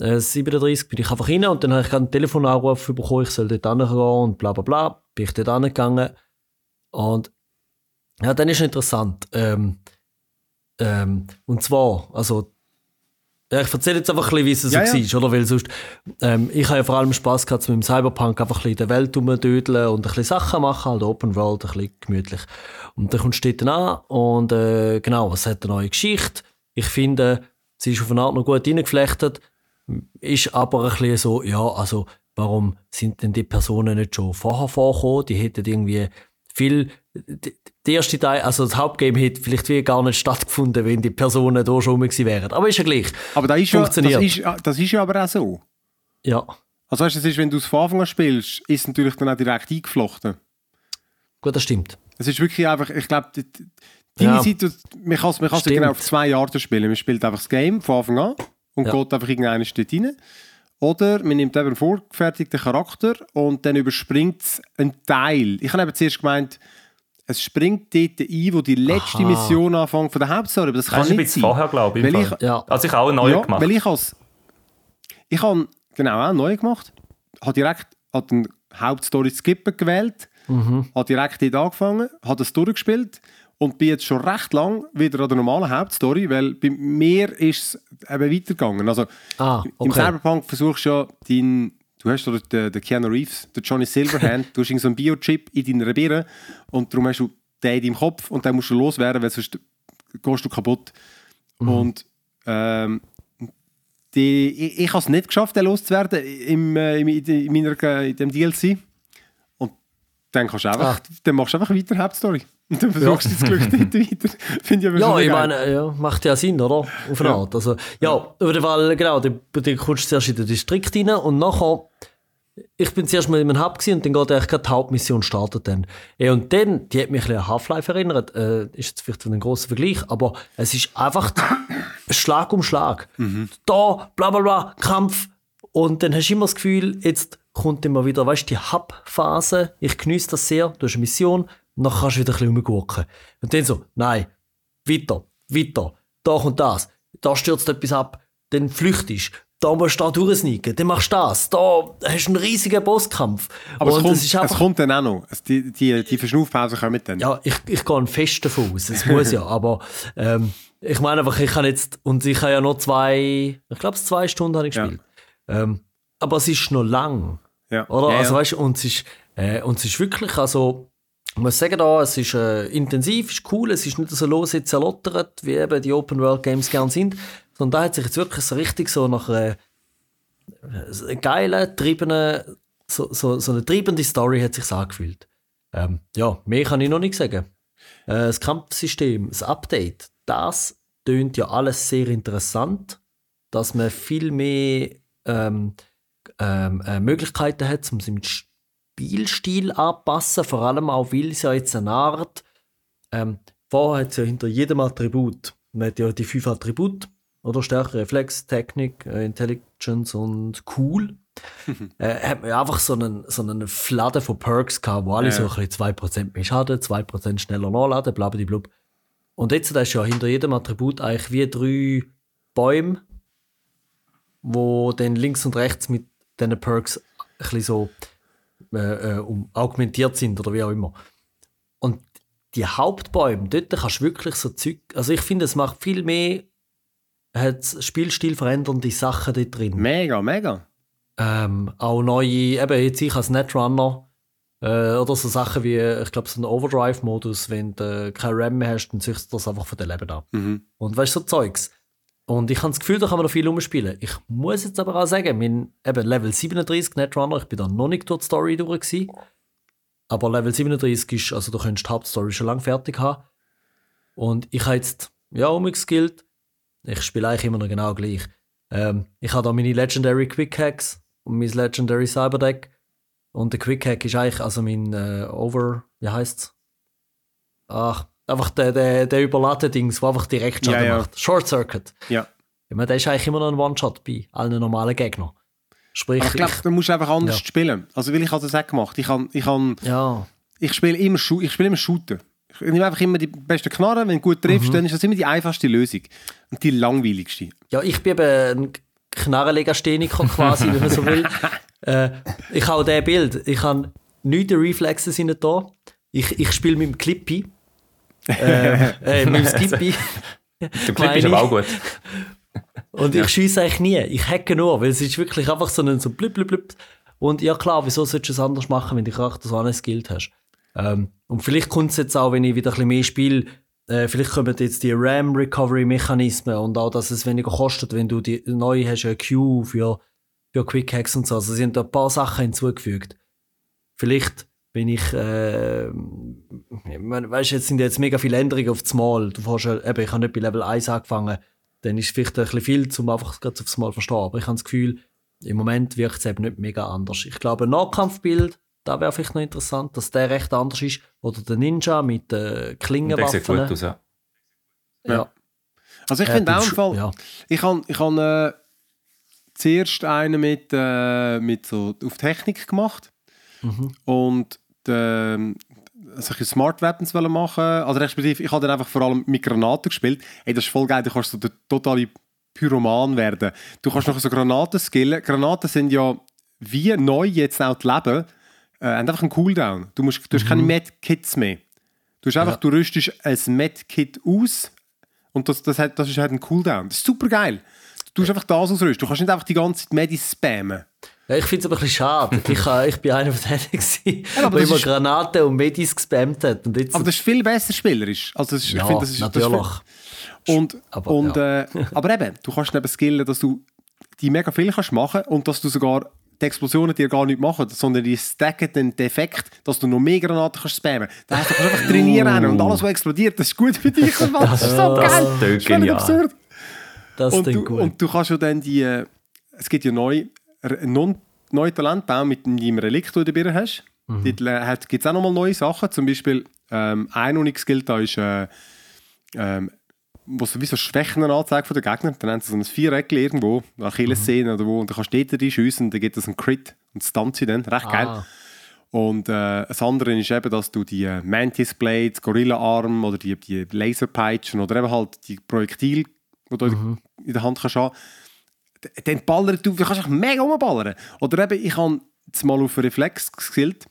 Äh, 37 bin ich einfach rein und dann habe ich gerade einen Telefonanruf bekommen, ich soll dort hingehen und bla bla bla. Bin ich dort hingegangen. Und ja, dann ist es interessant. Ähm, ähm, und zwar, also, ja, ich erzähle jetzt einfach ein bisschen, wie es so Ja, war, oder? Weil sonst, ähm, ich habe ja vor allem Spaß gehabt, mit dem Cyberpunk einfach ein bisschen in der Welt rumdödeln und ein bisschen Sachen machen, halt Open World, ein bisschen gemütlich. Und dann kommst du dort an und äh, genau, es hat eine neue Geschichte. Ich finde, sie ist auf eine Art noch gut reingeflechtet, ist aber ein bisschen so, ja, also warum sind denn die Personen nicht schon vorher vorgekommen? Die hätten irgendwie viel, die erste Teil, also das Hauptgame hätte vielleicht wie gar nicht stattgefunden, wenn die Personen da schon gewesen wären. Aber ist ja gleich. Aber das ist, ja, das, Funktioniert. ist, das ist ja aber auch so. Ja, Also weißt, du, es ist, wenn du es von Anfang an spielst, ist es natürlich dann auch direkt eingeflochten. gut, das stimmt. Es ist wirklich einfach, ich glaube, deine Ja. Seite, man kann es genau auf zwei Arten spielen. Man spielt einfach das Game von Anfang an und Ja. geht einfach irgendeinen dort rein. Oder man nimmt eben einen vorgefertigten Charakter und dann überspringt es einen Teil. Ich habe eben zuerst gemeint, es springt dort ein, wo die letzte Aha. Mission anfängt von der Hauptstory. Aber das Das kann ist ein nicht bisschen sein. vorher, glaube ich. ich- Ja. Also ich habe auch einen neuen ja, gemacht. Weil ich has, ich habe genau auch neu gemacht, habe direkt an den Hauptstory Skippen gewählt, Mhm. habe direkt dort angefangen, habe das durchgespielt und bin jetzt schon recht lang wieder an der normalen Hauptstory, weil bei mir ist es eben weitergegangen. Also Ah, im okay. Cyberpunk versuchst du ja dein, du hast dort den, den Keanu Reeves, den Johnny Silverhand, du hast so einen Biochip in deiner Birne und darum hast du den in deinem Kopf und dann musst du loswerden, weil sonst gehst du kaputt. Und ähm, die, ich, ich habe es nicht geschafft, den loszuwerden im, äh, im, in, meiner, in dem DLC. Und dann, kannst du einfach, dann machst du einfach weiter Hauptstory. Und dann versuchst du das Glück dort weiter. Finde ich aber Ja, ich geil. meine, ja, macht ja Sinn, oder? Auf eine Ja. Art. Also, ja, auf jeden Fall, genau, dann, dann kommst du zuerst in den Distrikt rein und nachher, ich bin zuerst mal in meinem Hub gewesen und dann geht eigentlich gerade die Hauptmission startet dann. Ja, und dann, die hat mich ein bisschen an Half-Life erinnert, äh, ist jetzt vielleicht ein grosser Vergleich, aber es ist einfach Schlag um Schlag. Da, bla bla bla, Kampf. Und dann hast du immer das Gefühl, jetzt kommt immer wieder, weißt du, die Hub-Phase. Ich genieße das sehr, du hast eine Mission, dann kannst du wieder ein bisschen rumgurken. Und dann so, nein, weiter, weiter, da kommt das, da stürzt etwas ab, dann flüchtest, da musst du da durchsneaken, dann machst du das, da hast du einen riesigen Bosskampf. Aber es kommt, es ist es einfach, kommt dann auch noch. Die, die, die Verschnaufpausen kommen dann. ja, ich, ich gehe fest davon aus, es muss ja, aber ähm, ich meine einfach, ich kann jetzt, und ich habe ja noch zwei, ich glaube, zwei Stunden habe ich Ja. gespielt. Ähm, aber es ist noch lang. Ja. Oder? Ja, also ja. weißt du, und es ist, äh, und es ist wirklich, also, ich muss sagen, da, es ist äh, intensiv, ist cool, es ist nicht so los jetzt wie eben die Open World Games gern sind, sondern da hat sich jetzt wirklich so richtig so nach äh, einer geilen, triebenden, so, so, so eine treibende Story hat sich angefühlt. Ähm, ja, mehr kann ich noch nicht sagen. Äh, das Kampfsystem, das Update, das tönt ja alles sehr interessant, dass man viel mehr ähm, ähm, äh, Möglichkeiten hat, um seinen Spielstil anzupassen, vor allem auch, weil es ja jetzt eine Art, ähm, vorher hat es ja hinter jedem Attribut, man hat ja die fünf Attribute, oder Stärke, Reflex, Technik, äh, Intelligence und Cool. äh, hat man einfach so einen, so einen Fladen von Perks gehabt, wo alle ja. so ein bisschen 2% mehr Schaden, 2% schneller nachladen, bla bla bla. Und jetzt ist ja hinter jedem Attribut eigentlich wie drei Bäume, wo dann links und rechts mit diesen Perks ein bisschen so äh, äh, um, augmentiert sind oder wie auch immer. Und die Hauptbäume, dort kannst du wirklich so Zeug, also ich finde, es macht viel mehr hat Spielstil verändernde Sachen dort drin. Mega, mega. Ähm, auch neue, eben jetzt ich als Netrunner, äh, oder so Sachen wie, ich glaube, so ein Overdrive-Modus, wenn du keine RAM mehr hast, dann züchtet das einfach von den Leben ab. Mhm. Und weißt du, so Zeugs. Und ich habe das Gefühl, da kann man noch viel umspielen. Ich muss jetzt aber auch sagen, mein eben Level 37 Netrunner, ich bin da noch nicht durch die Story durch gewesen, aber Level 37 ist, also du könntest die Hauptstory schon lange fertig haben. Und ich habe jetzt, ja, umgeskillt. Ich spiele eigentlich immer noch genau gleich. Ähm, ich habe da meine Legendary Quick Hacks und mein Legendary Cyberdeck. Und der Quick Hack ist eigentlich, also mein äh, Over, wie heißt's? Ach, einfach der, der, der überladene Dings, der einfach direkt Schaden ja, ja. macht. Short Circuit. Ja. Ich meine, der ist eigentlich immer noch ein One-Shot bei allen normalen Gegnern. Sprich, Aber ich glaube, du musst einfach anders ja. spielen. Also, weil ich habe das auch gemacht. Ich kann, ich kann, ja. ich spiele immer, ich spiele immer Shooter. Ich nehme einfach immer die besten Knarren. Wenn du gut triffst, mhm. dann ist das immer die einfachste Lösung. Und die langweiligste. Ja, ich bin eben ein Knarrenlegastheniker quasi, wenn man so will. Äh, ich habe dieses Bild. Ich habe nichts Reflexes in da. Ich, ich spiele mit dem Clippy. Äh, äh, mit dem Skippy. Der Clippy ist aber auch gut. Und ja. ich schieße eigentlich nie. Ich hacke nur, weil es ist wirklich einfach so ein so blub, blub, blub. Und ja klar, wieso solltest du es anders machen, wenn du Charakter so Skill hast? Ähm, und vielleicht kommt es jetzt auch, wenn ich wieder ein bisschen mehr spiele, äh, vielleicht kommen jetzt die RAM-Recovery-Mechanismen und auch, dass es weniger kostet, wenn du die neu hast, eine Queue für, für Quick Hacks und so. Also, sie haben da ein paar Sachen hinzugefügt. Vielleicht bin ich, äh, weißt jetzt sind jetzt mega viele Änderungen auf das Mal. Du fährst, eben, ich habe nicht bei Level 1 angefangen. Dann ist es vielleicht ein bisschen viel, um einfach gerade aufs Mal zu verstehen. Aber ich habe das Gefühl, im Moment wirkt es eben nicht mega anders. Ich glaube, ein Nahkampfbild da wäre vielleicht noch interessant, dass der recht anders ist. Oder der Ninja mit den Klingenwaffen. Der sieht gut aus, ja. ja. Also ich äh, finde auch im Fall, ja. ich habe ich hab, äh, zuerst einen mit, äh, mit so auf Technik gemacht mhm. und äh, solche Smart Weapons machen also respektive ich habe dann einfach vor allem mit Granaten gespielt. Ey, das ist voll geil, du kannst so der totale Pyroman werden. Du kannst noch so Granaten skillen. Granaten sind ja wie neu jetzt auch Leben äh, einfach einen Cooldown. Du, musst, du hast mhm. keine Medkits mehr. Du, hast einfach, ja. du rüstest ein Medkit aus und das, das, hat, das ist halt ein Cooldown. Das ist super geil. Du tust einfach das ausrüsten. Du kannst nicht einfach die ganze Zeit Medis spammen. Ja, ich finde es aber ein bisschen schade. ich, äh, ich bin einer von denen, ja, der immer Granaten und Medis gespammt hat. Und jetzt aber das ist viel besser spielerisch. Also das ist, ja, ich find, das ist, natürlich. Das ist und, aber, und, ja. äh, aber eben, du kannst eben skillen, dass du die mega viel kannst machen und dass du sogar die Explosionen dir gar nicht machen, sondern die stacken den Defekt, dass du noch mehr Granaten kannst spammen. Da heißt, du kannst einfach trainieren und alles, was explodiert, das ist gut für dich. Das, ist so geil. Das ist völlig absurd. Das und, du, gut. und du kannst ja dann die, äh, es gibt ja neu, non, neue Talentbaum mit deinem Relikt, den du dabei hast. Mhm. Dort gibt es auch nochmal neue Sachen, zum Beispiel ähm, ein Unix-Skill da ist äh, ähm, wo so wie so Schwächen anzeigt von den Gegnern. Dann haben sie so ein Viereck irgendwo, Achillessehne mhm. oder wo, und dann kannst du dort reinschiessen und dann gibt es einen Crit und stunt sie dann. Recht geil. Ah. Und äh, das andere ist eben, dass du die äh, Mantis Blades, Gorilla Arm oder die, die Laserpeitschen oder eben halt die Projektile, die du mhm. in der Hand kannst haben, dann ballern du, du kannst auch mega rumballern. Oder eben, ich habe mal auf Reflex geskillt,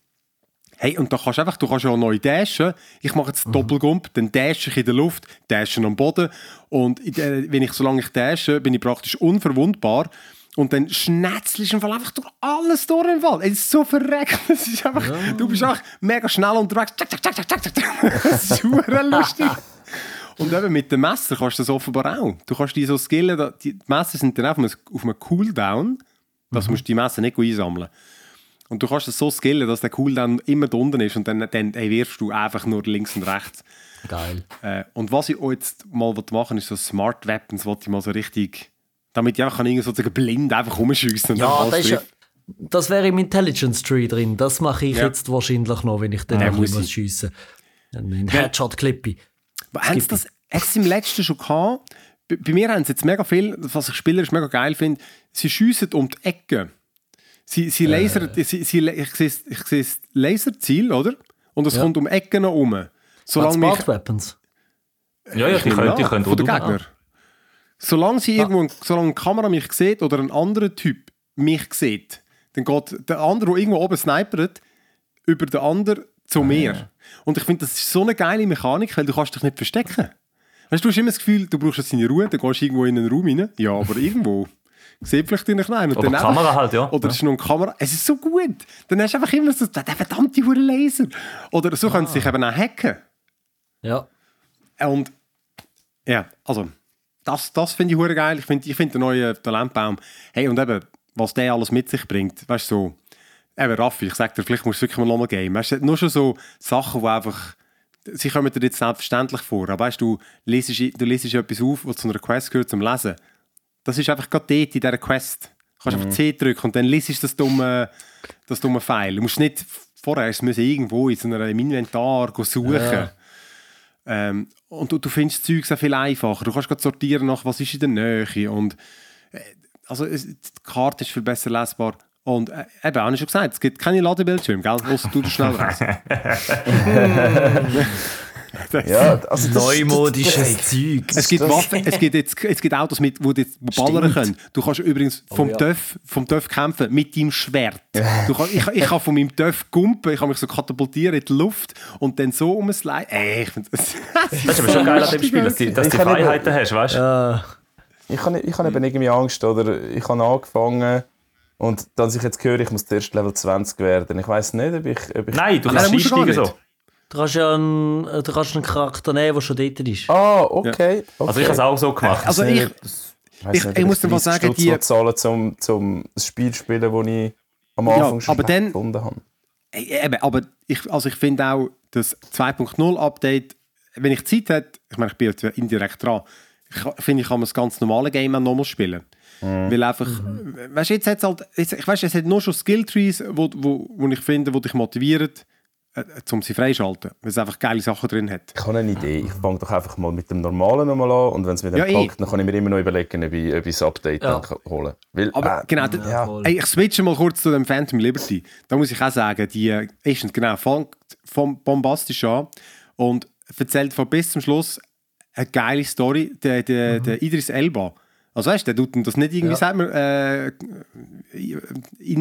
Hey, und da kannst du einfach, du kannst ja auch neu dashen. Ich mache jetzt mhm. Doppelgump, dann dashe ich in der Luft, dashen am Boden. Und äh, wenn ich, solange ich dashe, bin ich praktisch unverwundbar. Und dann schnetzelst du einfach durch alles durch im Fall. Es ist so verreckt. Es ist einfach, ja. Du bist auch mega schnell unterwegs. Zack, zack, zack, zack, zack. Das ist super lustig. Und eben mit dem Messer kannst du das offenbar auch. Du kannst die so skillen, die Messer sind dann auf einem, auf einem Cooldown. Das mhm. musst du die Messer nicht einsammeln. Und du kannst es so skillen, dass der Cooldown immer da unten ist und dann, dann ey, wirfst du einfach nur links und rechts. Geil. Äh, und was ich jetzt mal machen ist so Smart Weapons, was ich mal so richtig, damit ich einfach kann sozusagen blind einfach rumschiessen Ja, das, ist, das wäre im Intelligence Tree drin. Das mache ich Ja. jetzt wahrscheinlich noch, wenn ich dann Ja, noch muss schiessen Ein Headshot-Clippy. Haben sie das hat's im letzten schon gehabt? Bei, bei mir haben sie jetzt mega viel, was ich spielerisch mega geil finde, sie schiessen um die Ecke. Sie, sie lasern, sie, sie, ich sehe ich sehe das Laserziel, oder? Und es Ja. kommt um Ecken noch rum. Solange mich, Weapons. Ja, ja, die können, die können von den auch Gegner. Solange, sie irgendwo, solange eine Kamera mich sieht oder ein anderer Typ mich sieht, dann geht der andere, der irgendwo oben snipert, über den anderen zu mir. Und ich finde, das ist so eine geile Mechanik, weil du kannst dich nicht verstecken. Weißt du, hast immer das Gefühl, du brauchst jetzt deine Ruhe, dann gehst du irgendwo in einen Raum rein. Ja, aber irgendwo. Sieht vielleicht dich rein. Und Oder die Kamera halt, ja. Oder es ist noch eine Kamera. Es ist so gut. Dann hast du einfach immer so, der verdammte Laser. Oder so können sie dich eben auch hacken. Ja. Und ja, also, das, das finde ich hure geil. Ich finde ich find den neuen Talentbaum. Hey, und eben, was der alles mit sich bringt, weißt du, so, eben Raffi, ich sag dir, vielleicht musst du wirklich mal nochmal gehen. Weißt du, nur schon so Sachen, die einfach, sie kommen dir jetzt selbstverständlich vor, aber weißt du, lesest, du lesest etwas auf, was zu einer Quest gehört zum Lesen. Das ist einfach gerade dort in dieser Quest. Du kannst einfach C drücken und dann lesest du das dumme, das dumme Pfeil. Du musst nicht vorher erst müssen irgendwo in so einem Inventar suchen. Ja. Ähm, und du, du findest das Zeug sehr viel einfacher. Du kannst gerade sortieren nach, was ist in der Nähe. Und, äh, also die Karte ist viel besser lesbar. Und äh, eben, habe ich schon gesagt, es gibt keine Ladebildschirme, gell? Ausser du schnell raus. Das- Ja, also das, Neumodisches Zeug. Es gibt das- Waffen, es gibt, jetzt, es gibt Autos, mit, wo du jetzt ballern Stimmt. können. Du kannst übrigens vom, ja. Töff, vom Töff kämpfen mit deinem Schwert. Du kann, ich, ich kann von meinem Töff gumpen, ich kann mich so katapultieren in die Luft und dann so um es Ey, ich finde das... Das ist aber schon geil an dem Spiel, dass du dass die kann eben- Freiheiten hast, weißt du? Äh, Ich habe ich habe eben irgendwie Angst, oder ich habe angefangen und dass ich jetzt höre, ich muss zuerst Level 20 werden. Ich weiß nicht, ob ich... Ob ich Nein, du Nein, kannst einsteigen nicht. so. du, kannst ja einen, äh, du kannst einen Charakter nehmen, der schon dort ist. Ah, okay. okay. Also ich habe es auch so gemacht. Also ich, ich- ich muss dir mal sagen, die- die... zahlen, um zum das Spiel spielen, das ich am Ja, Anfang schon aber dann- gefunden habe. Eben, aber ich, also ich finde auch, das 2.0 Update, wenn ich Zeit hätte, ich meine, ich bin jetzt indirekt dran, finde, ich kann man das ganz normale Game auch nochmal spielen. Weil einfach, weißt du, jetzt hat halt, jetzt, ich weiß, es hat nur schon Skilltrees, wo, wo, wo ich finde, wo dich motivieren, äh, um sie freischalten, weil es einfach geile Sachen drin hat. Ich habe eine Idee. Ich fange doch einfach mal mit dem Normalen nochmal an und wenn es mir dann Ja, eh. packt, dann kann ich mir immer noch überlegen, ob ich, ob ich das Update Ja. dann kann holen Weil, Aber äh, genau, ja. voll. ey, ich switche mal kurz zu dem Phantom Liberty. Da muss ich auch sagen, die äh, erstens, genau, fängt vom bombastisch an und erzählt von bis zum Schluss eine geile Story. Der, der, der Idris Elba. Also weißt du, der tut das nicht irgendwie, Ja. sagt man, äh, wie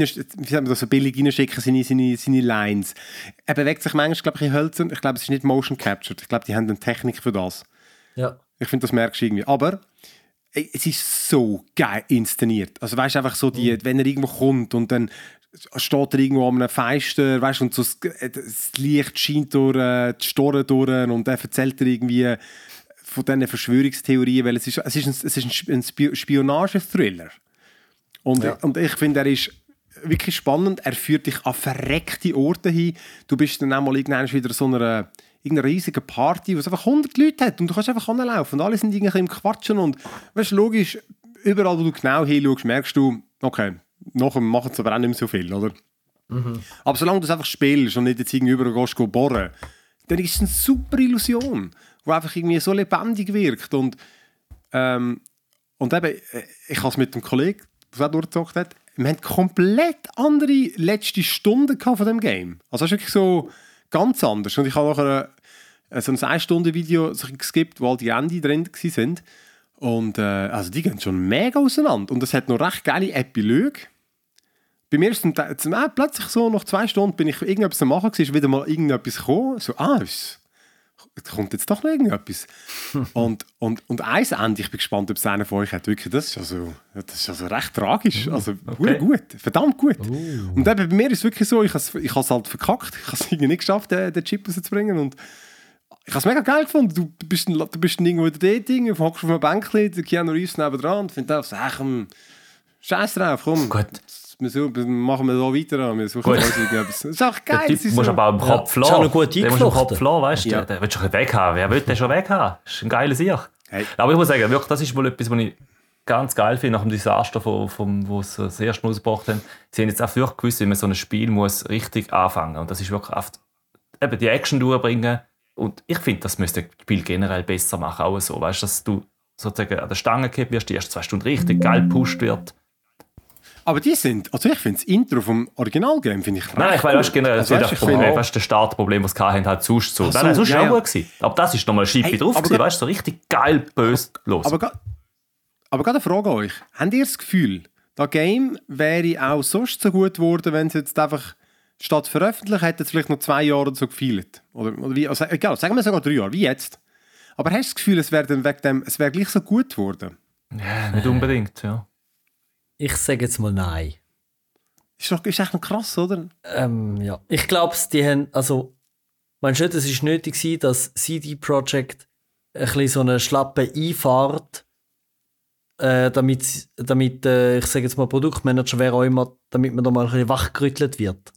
sagt man das, so billig reinschicken, seine, seine, seine Lines. Er bewegt sich manchmal, glaube ich, in Hölzern. Ich glaube, es ist nicht Motion Captured. Ich glaube, die haben eine Technik für das. Ja. Ich finde, das merkst du irgendwie. Aber ey, es ist so geil inszeniert. Also weißt du einfach so, die, wenn er irgendwo kommt und dann steht er irgendwo an einem Fenster, weißt du, und so das, das Licht scheint durch äh, die Storen durch und dann erzählt er irgendwie von diesen Verschwörungstheorien, weil es ist, es ist ein, es ist ein Sp- ein Spi- Spionage-Thriller. Und, und ich finde, er ist wirklich spannend. Er führt dich an verreckte Orte hin. Du bist dann auch mal irgendwann wieder so einer irgendeiner riesigen Party, wo es einfach 100 Leute hat und du kannst einfach anlaufen und alle sind irgendwie im Quatschen und weißt, logisch, überall wo du genau hinschaust, merkst du, okay, nachher machen sie aber auch nicht mehr so viel, oder? Aber solange du es einfach spielst und nicht jetzt irgendwie überall gehst, bohren, dann ist es eine super Illusion, die einfach irgendwie so lebendig wirkt und ähm, und eben, äh, ich habe es mit einem Kollegen, der es auch durchgezockt hat, wir haben komplett andere letzte Stunden von dem Game. Also es ist wirklich so ganz anders. Und ich habe nachher äh, so ein 1-Stunden-Video so geskippt, wo all die Ende drin waren. Und äh, also die gehen schon mega auseinander. Und es hat noch recht geile Epilöge. Bei mir ist zum, äh, plötzlich so, nach zwei Stunden bin ich irgendetwas am machen, ist wieder mal irgendetwas gekommen. So, ah, es kommt jetzt doch noch irgendetwas. und, und, und eins Ende, ich bin gespannt, ob es einer von euch hat, wirklich, das ist also, das ist also recht tragisch. Also, okay. gut, verdammt gut. Und eben bei mir ist es wirklich so, ich habe es ich has halt verkackt, ich habe es irgendwie nicht geschafft, den, den Chip rauszubringen und ich habe es mega geil gefunden. Du bist, dann- du bist dann irgendwo in der Dating, hockst auf einem Bänkchen, der Keanu Reeves neben dran und findet auch so, ach, komm, scheiß drauf, komm. Gut. Wir machen wir so weiter, wir suchen Gut. uns irgendetwas. Das ist auch geil. Typ das ist muss so. aber auch im Kopf ist auch lassen. noch gut Der muss im eingeflochten. Kopf lassen, weißt du? Ja. Der, der will schon weg haben. Wer will den schon weg haben? Das ist ein geiler Sieg. Hey. Aber ich muss sagen, wirklich, das ist wohl etwas, was ich ganz geil finde, nach dem Desaster, von, vom, wo sie das erste Mal ausgebracht haben. Sie haben jetzt auch wirklich gewusst, wie man so ein Spiel muss richtig anfangen Und das ist wirklich oft eben die Action durchbringen. Und ich finde, das müsste das Spiel generell besser machen. Auch so, weißt du, dass du sozusagen an der Stange gehabt wirst, die ersten zwei Stunden richtig geil gepusht wird. Aber die sind, also ich finde das Intro vom Originalgame finde ich recht Nein, ich weiß, weißt, generell, Also, das weißt, ich das finde- weißt, das Startproblem, das sie hatten, halt sonst so. Ach so, Nein, nein, sonst ja, auch ja. gut gewesen. Aber das ist nochmal ein Schippe Hey, drauf gewesen, weißt du, so richtig geil böse los. Aber, aber gerade eine Frage an euch. Habt ihr das Gefühl, das Game wäre auch sonst so gut geworden, wenn es jetzt einfach statt veröffentlicht hätte es vielleicht noch zwei Jahre so gefeilt? Oder, oder wie, also, egal, sagen wir sogar drei Jahre, wie jetzt. Aber hast du das Gefühl, es wäre dann wegen dem, es wäre gleich so gut geworden? ja, nicht unbedingt, ja. Ich sage jetzt mal nein. Ist doch ist echt noch krass, oder? Ähm, ja. Ich glaube, die haben, also, meinst du nicht, es ist nötig gewesen, dass CD Projekt ein bisschen so eine schlappe Einfahrt, äh, damit, damit äh, ich sage jetzt mal Produktmanager, wer auch immer, damit man da mal ein bisschen wachgerüttelt wird.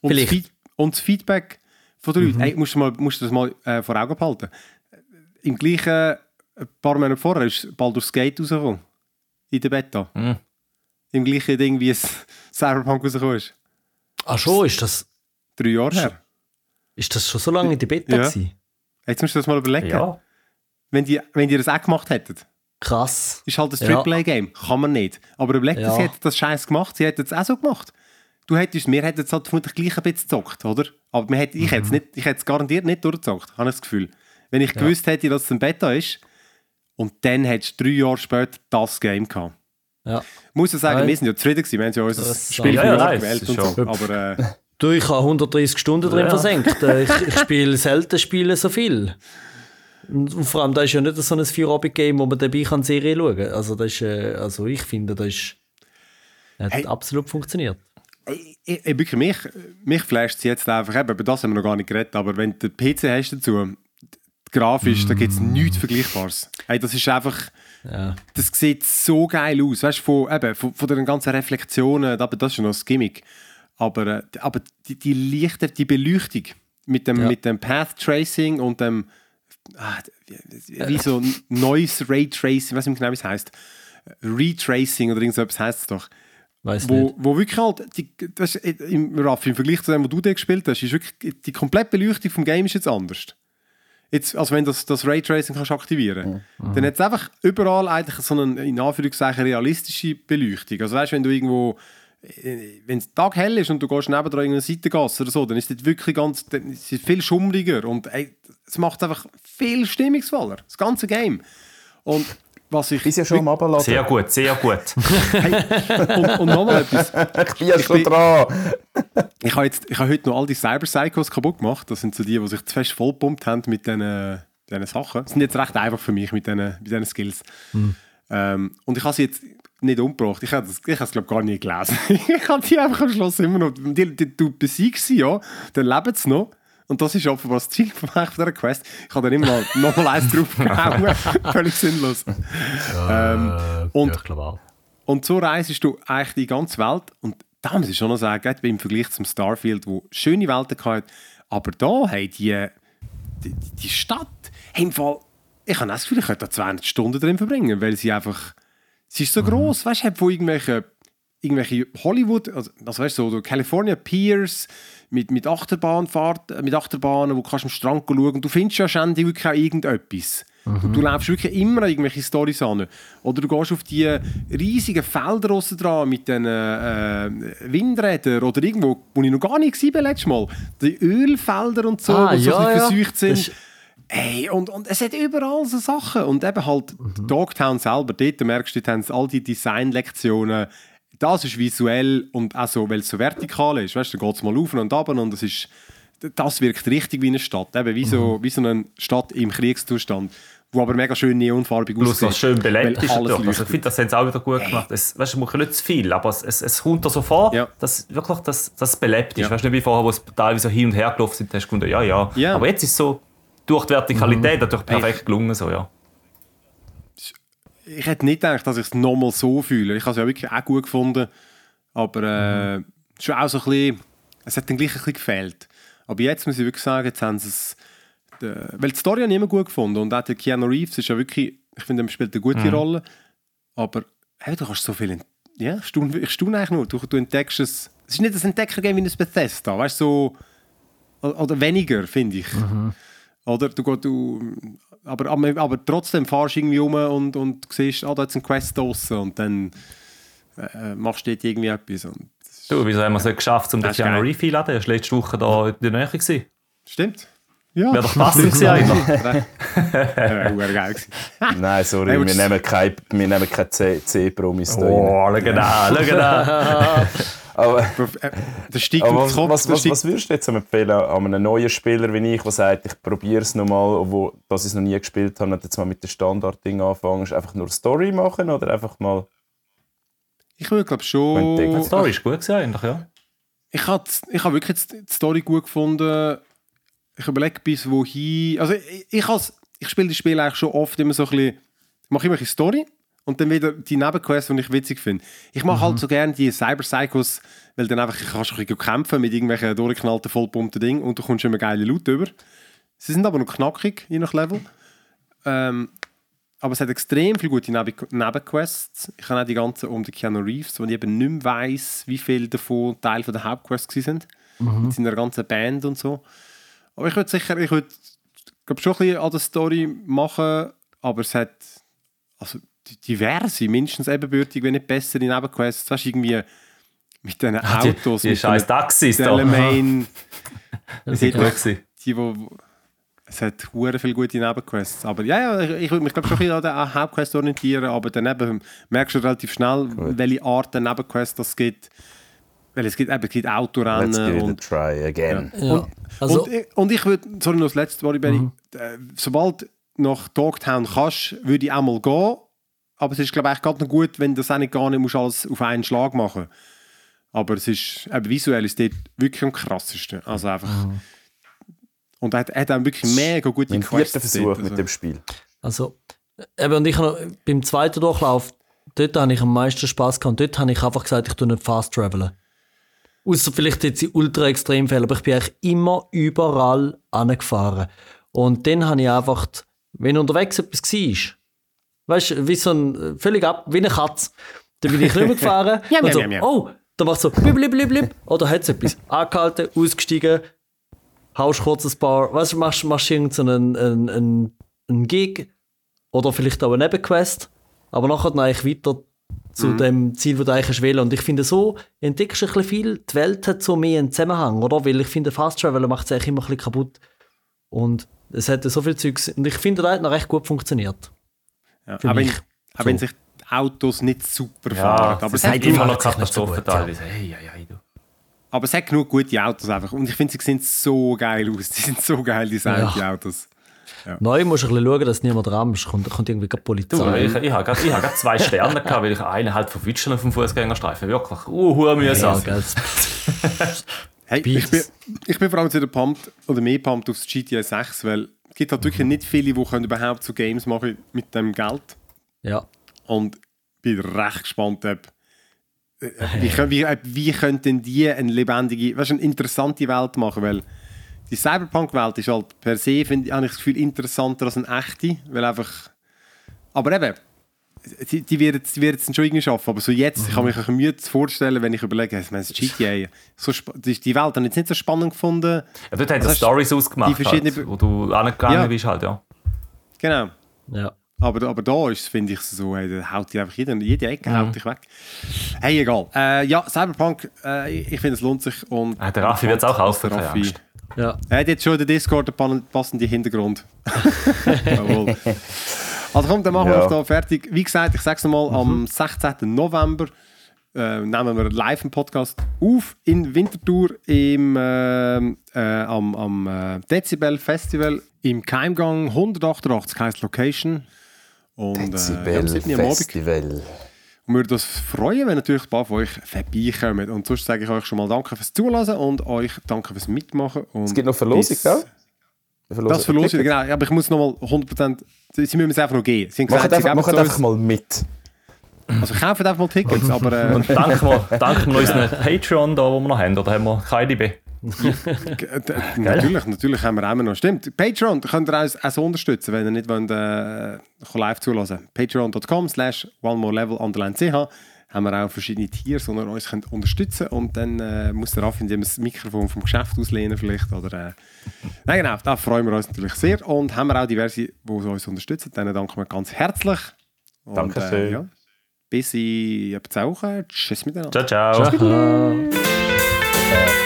Und das, Vielleicht. Feed, und das Feedback von den Leuten, hey, musst, du mal, musst du das mal äh, vor Augen behalten. Im gleichen, ein paar Monate vorher ist Baldur's Gate rausgekommen. In der Beta. Mhm. Im gleichen Ding, wie es Cyberpunk rausgekommen ist. Ach schon, ist das, Drei Jahre her. ist das schon so lange in der Beta Ja. gewesen? Jetzt musst du das mal überlegen. Ja, Wenn, die, wenn die das auch gemacht hätten, Krass. ist halt ein Ja. AAA-Game. Kann man nicht. Aber überleg Ja. sie hätten das Scheiß gemacht, sie hätten es auch so gemacht. Du hättest, wir hätten es halt vermutlich gleich ein bisschen gezockt, oder? Aber wir hätten, ich hätte es Mhm. nicht, ich hätte es garantiert nicht durchgezockt, habe ich das Gefühl. Wenn ich gewusst hätte, dass es ein Beta ist, und dann hättest du drei Jahre später das Game gehabt. Ja. Ich muss ja sagen, Nein. wir sind ja zufrieden gewesen. Wir haben ja unser Das- Spiel Ja, ja, nein, gewählt das und so. schon- Aber äh, Du, ich habe 130 Stunden drin Ja. versenkt. Äh, Ich, ich spiele selten spiele so viel. Und vor allem, da ist ja nicht so ein Feierabend-Game, wo man dabei kann Serie schauen kann. Also, das ist, äh, also ich finde, das ist, hat Hey. absolut funktioniert. ich, ich, wirklich, mich, mich flasht es jetzt einfach, eben, über das haben wir noch gar nicht geredet, aber wenn du den PC hast dazu, grafisch, da gibt es nichts Vergleichbares. Hey, das ist einfach, Ja. das sieht so geil aus, weißt du, von, eben, von, von den ganzen Reflexionen, aber das ist schon noch das Gimmick. Aber, äh, aber die, die Lichter, die Beleuchtung mit dem, Ja. mit dem Path Tracing und dem, ah, wie, so Noise Ray Tracing, weiß nicht genau, wie es heißt. Retracing oder irgend so etwas heißt es doch. Weiß Wo, nicht. wo wirklich halt, die, das ist, im, Raffi, im Vergleich zu dem, wo du dir gespielt hast, ist wirklich, die komplette Beleuchtung vom Game ist jetzt anders. Jetzt, also wenn du das, das Raytracing kannst aktivieren dann hat es einfach überall eigentlich so eine, in Anführungszeichen, realistische Beleuchtung. Also weißt, wenn du irgendwo, äh, wenn es Tag hell ist und du gehst neben irgendeine Seitengasse oder so, dann ist es wirklich ganz, dann ist es viel schummriger und ey, es macht es einfach viel stimmungsvoller, das ganze Game. Und was ich... Bist ja schon am Abladen. sehr gut, sehr gut. und, und nochmal etwas. Ich bin ja schon bin- dran. Ich habe, jetzt, ich habe heute noch all die Cyber-Psychos kaputt gemacht. Das sind so die, die sich zu fest vollpumpt haben mit diesen, diesen Sachen. Das sind jetzt recht einfach für mich mit diesen, mit diesen Skills. Ähm, und ich habe sie jetzt nicht umgebracht. Ich habe das, ich habe es, glaube ich, gar nie gelesen. ich habe die einfach am Schluss immer noch... Die, die, du besiegst sie, ja, dann leben sie noch. Und das ist offenbar das Ziel von dieser Quest. Ich habe dann immer noch, noch mal eins draufgehauen. Völlig sinnlos. ähm, und, auch. und so reisest du eigentlich die ganze Welt. Und da muss ich schon noch sagen, gerade im Vergleich zum Starfield, wo schöne Welten hatte, aber da haben die, die, die Stadt, hey, im Fall, ich habe das Gefühl, ich könnte da 200 Stunden drin verbringen, weil sie einfach, sie ist so groß, weißt du, hat von irgendwelchen irgendwelche Hollywood, also, also weißt du, so, so California Piers mit, mit Achterbahnfahrt, äh, mit Achterbahnen, wo du kannst am Strand schauen und du findest ja ständig wirklich auch irgendetwas. Und du läufst wirklich immer an irgendwelche Storys an. Oder du gehst auf die riesigen Felder raus dran mit den äh, Windrädern oder irgendwo, wo ich noch gar nicht war letztes Mal. Die Ölfelder und so, Ah, die so ja, bisschen ja. sind. Das und, und es hat überall so Sachen. Und eben halt Mhm. Dogtown selber, dort merkst du, dort haben sie all die Designlektionen. Das ist visuell und auch so, weil es so vertikal ist. Weißt du, da geht es mal auf und ab und das ist, das wirkt richtig wie eine Stadt. Eben wie Mhm. so, wie so eine Stadt im Kriegszustand, wo aber mega schön neonfarbig Plus, aussieht. was schön belebt ist. Natürlich. Also, ich finde, das haben sie auch wieder gut gemacht. Es, weißt, du, man nicht zu viel, aber es, es, es kommt dir so vor, Ja. dass wirklich das, das belebt ist. Ja. Weißt du, nicht wie vorher, wo es teilweise so hin und her gelaufen sind, hast du gefunden, ja, ja, Ja. Aber jetzt ist es so, durch die Vertikalität Mhm. natürlich perfekt gelungen. So, ja. Ich hätte nicht gedacht, dass ich es nochmal so fühle. Ich habe es ja wirklich auch gut gefunden. Aber äh, schon auch so ein bisschen, es hat dann gleich ein bisschen gefehlt. Aber jetzt muss ich wirklich sagen, jetzt haben sie es, äh, weil die Story habe ich immer gut gefunden und auch der Keanu Reeves ist ja wirklich, ich finde, er spielt eine gute Rolle, aber hey, du kannst so viel, ja, ich staune, ich staune eigentlich nur, du, du entdeckst es, es ist nicht ein Entdecker-Game wie ein Bethesda, weißt du, so, oder weniger, finde ich. Oder du, gehst- du aber, aber, aber trotzdem fahrst du irgendwie um und, und siehst, ah, da ist ein Quest draussen und dann äh, machst du dort irgendwie etwas. Und Du, wieso haben wir es nicht geschafft, um den Das ist Keanu geil. Reeves einzuladen? Er war letzte Woche da in der Nähe. gewesen. Stimmt. Ja. Wäre doch passend gewesen eigentlich. Wäre äh, geil gewesen. Nein, sorry, Hey, wir nehmen keine, wir nehmen keine C- C-Promis da rein. Oh, schau da, schau da. Aber, Äh, Der steigt aber was, was, der was, was würdest du jetzt empfehlen an einem neuen Spieler wie ich, der sagt, ich probiere es nochmal, obwohl dass ich es noch nie gespielt habe, und jetzt mal mit dem Standard-Ding anfangen? Einfach nur Story machen oder einfach mal... Ich würde glaube schon... Die Story ist gut gewesen eigentlich, ja. Ich habe ich hab wirklich jetzt die Story gut gefunden. Ich überlege bis wohin... Also ich, ich, ich spiele die Spiele eigentlich schon oft immer so ein bisschen... Ich mache immer eine Story und dann wieder die Nebenquests, die ich witzig finde. Ich mache halt so gerne die Cyber-Psychos, weil dann einfach kannst du ein bisschen kämpfen mit irgendwelchen durchgeknallten, vollpumpten Dingen und du kommst immer geile Loot über. Sie sind aber noch knackig, je nach Level. Ähm, aber es hat extrem viele gute Neben Nebenquests. Ich habe auch die ganzen um den Keanu Reeves, wo ich eben nicht mehr weiss, wie viele davon Teil von der Hauptquest sind. Mit seiner ganzen Band und so. Aber ich würde sicher, ich würde glaub, schon ein bisschen an der Story machen, aber es hat also die- diverse, mindestens ebenbürtig, wenn nicht bessere Nebenquests. Weißt du, irgendwie mit diesen Ah, Die, Autos, die mit scheiß Taxis da. Delamain, Das ist gut die, wo, es hat hure viele gute Nebenquests. Aber ja, ja ich, ich würde mich glaub, schon ein bisschen an der Hauptquest orientieren, aber daneben merkst du relativ schnell, welche Art der Nebenquest das gibt. Weil es gibt eben es gibt Let's Autorennen give it a und try again. Ja. Also, und, ich- und ich würde, sorry, noch das letzte Mal, Benny, äh, sobald nach Dogtown kannst, würde ich auch mal gehen. Aber es ist, glaube ich, gerade noch gut, wenn du das nicht gar nicht musst alles auf einen Schlag machen Aber es ist, eben visuell ist dort wirklich am krassesten. Also einfach. Und er hat, er hat auch wirklich mega gute Quests Versuch dort, mit also. dem Spiel. Also, eben, und ich habe noch, beim zweiten Durchlauf, dort habe ich am meisten Spaß gehabt. Und dort habe ich einfach gesagt, ich tue nicht fast travelen. Außer vielleicht jetzt in ultra Extremfällen, aber ich bin eigentlich immer überall angefahren. Und dann habe ich einfach, wenn unterwegs etwas war, weißt du, wie so ein, völlig ab, wie eine Katze, dann bin ich nicht mehr gefahren. Ja, und ja, so, ja, oh, dann macht so blib, blib, blib, blib. Oder hat es etwas angehalten, ausgestiegen, haust kurz ein paar, weißt du, machst, machst irgendeinen einen, einen, einen Gig oder vielleicht auch eine Nebenquest, aber nachher dann eigentlich weiter zu Mhm. dem Ziel, das du eigentlich willst. Und ich finde, so entdeckst du ein bisschen viel. Die Welt hat so mehr einen Zusammenhang, oder? Weil ich finde, Fast Travel macht es eigentlich immer ein bisschen kaputt. Und es hat so viel Zeugs. Und ich finde, das hat noch recht gut funktioniert. Ja, wenn, mich. auch wenn sich die Autos nicht super Ja, fahren. Aber aber es, hat hat immer noch so Katastrophen gut, ja. teilweise. Hey, hey, hey, du. aber es hat genug gute Autos einfach. Und ich finde, sie sehen so geil aus. Die sind so geil designt, Ja. die Autos. Neu musst du ein bisschen schauen, dass niemand rammt. Kommt, kommt irgendwie gerade die Du, Polizei. ich, ich habe gerade ich zwei Sterne gehabt, weil ich einen halt verwitschen auf dem Fußgängerstreifen. Wirklich. Uh, mühsam. ja. Hey, ich bin, ich bin vor allem wieder pumped, oder mehr pumped aufs GTA 6, weil es gibt halt Mhm. wirklich nicht viele, die können überhaupt so Games machen mit dem Geld. ja. Und bin recht gespannt, ob, äh, wie, wie, wie könnten die eine lebendige, weißt, eine interessante Welt machen, weil die Cyberpunk-Welt ist halt per se, finde ich, habe ich das Gefühl, interessanter als eine echte, weil einfach, aber eben, die, die werden es dann schon irgendwie schaffen, aber so jetzt, ich kann mich ein Mühe vorstellen, wenn ich überlege, ich meine, GTA, so, die, die Welt habe ich jetzt nicht so spannend gefunden, Ja, dort haben sie Stories ausgemacht, halt, wo du angegangen Ja. bist halt, ja. genau. ja. Aber, aber da ist finde ich, so, hey, da haut die einfach jede, jede Ecke haut dich weg. Hey, egal. Äh, ja, Cyberpunk, äh, ich finde, es lohnt sich. Und Ah, der Raffi wird's auch kaufen, Raffi. Ja. Er hat jetzt schon in der Discord den pan- passenden Hintergrund. Jawohl. Also komm, dann machen wir Ja. uns da fertig. Wie gesagt, ich sage es nochmal, am 16. November äh, nehmen wir live einen Podcast auf in Winterthur im, ähm, äh, am, am äh, Dezibel Festival im Keimgang 188 heisst Location. Und, äh, ja, Dezibel 7. am Abend. Festival. Und wir würden uns freuen, wenn natürlich ein paar von euch vorbeikommen. Und sonst sage ich euch schon mal Danke fürs Zulassen und euch Danke fürs Mitmachen. Und Es gibt noch Verlosung, gell? Verlosung- Das verlosen, Ticket. genau. Aber ich muss nochmal 100%, sie müssen es einfach noch geben. Sie haben gesagt, sie einfach, es einfach mal mit. Also kaufen einfach mal Tickets, aber... Äh, Und danken wir, danken wir unseren Patreon, da, wo wir noch haben, oder haben wir KDB? G- natürlich, natürlich haben wir auch immer noch. Stimmt. Patreon da könnt ihr uns auch so unterstützen, wenn ihr nicht wollt, äh, live zulassen Patreon.com slash one more level haben wir auch verschiedene Tiers, die ihr uns könnt unterstützen und dann äh, muss der Raff indem das Mikrofon vom Geschäft auslehnen vielleicht oder... Äh, Nein, genau, da freuen wir uns natürlich sehr und haben wir auch diverse, die uns unterstützen. Denen danken wir ganz herzlich. Und, Dankeschön. Äh, ja, bis in etwa zwei Wochen. Tschüss miteinander. Ciao, ciao. Ciao. Äh,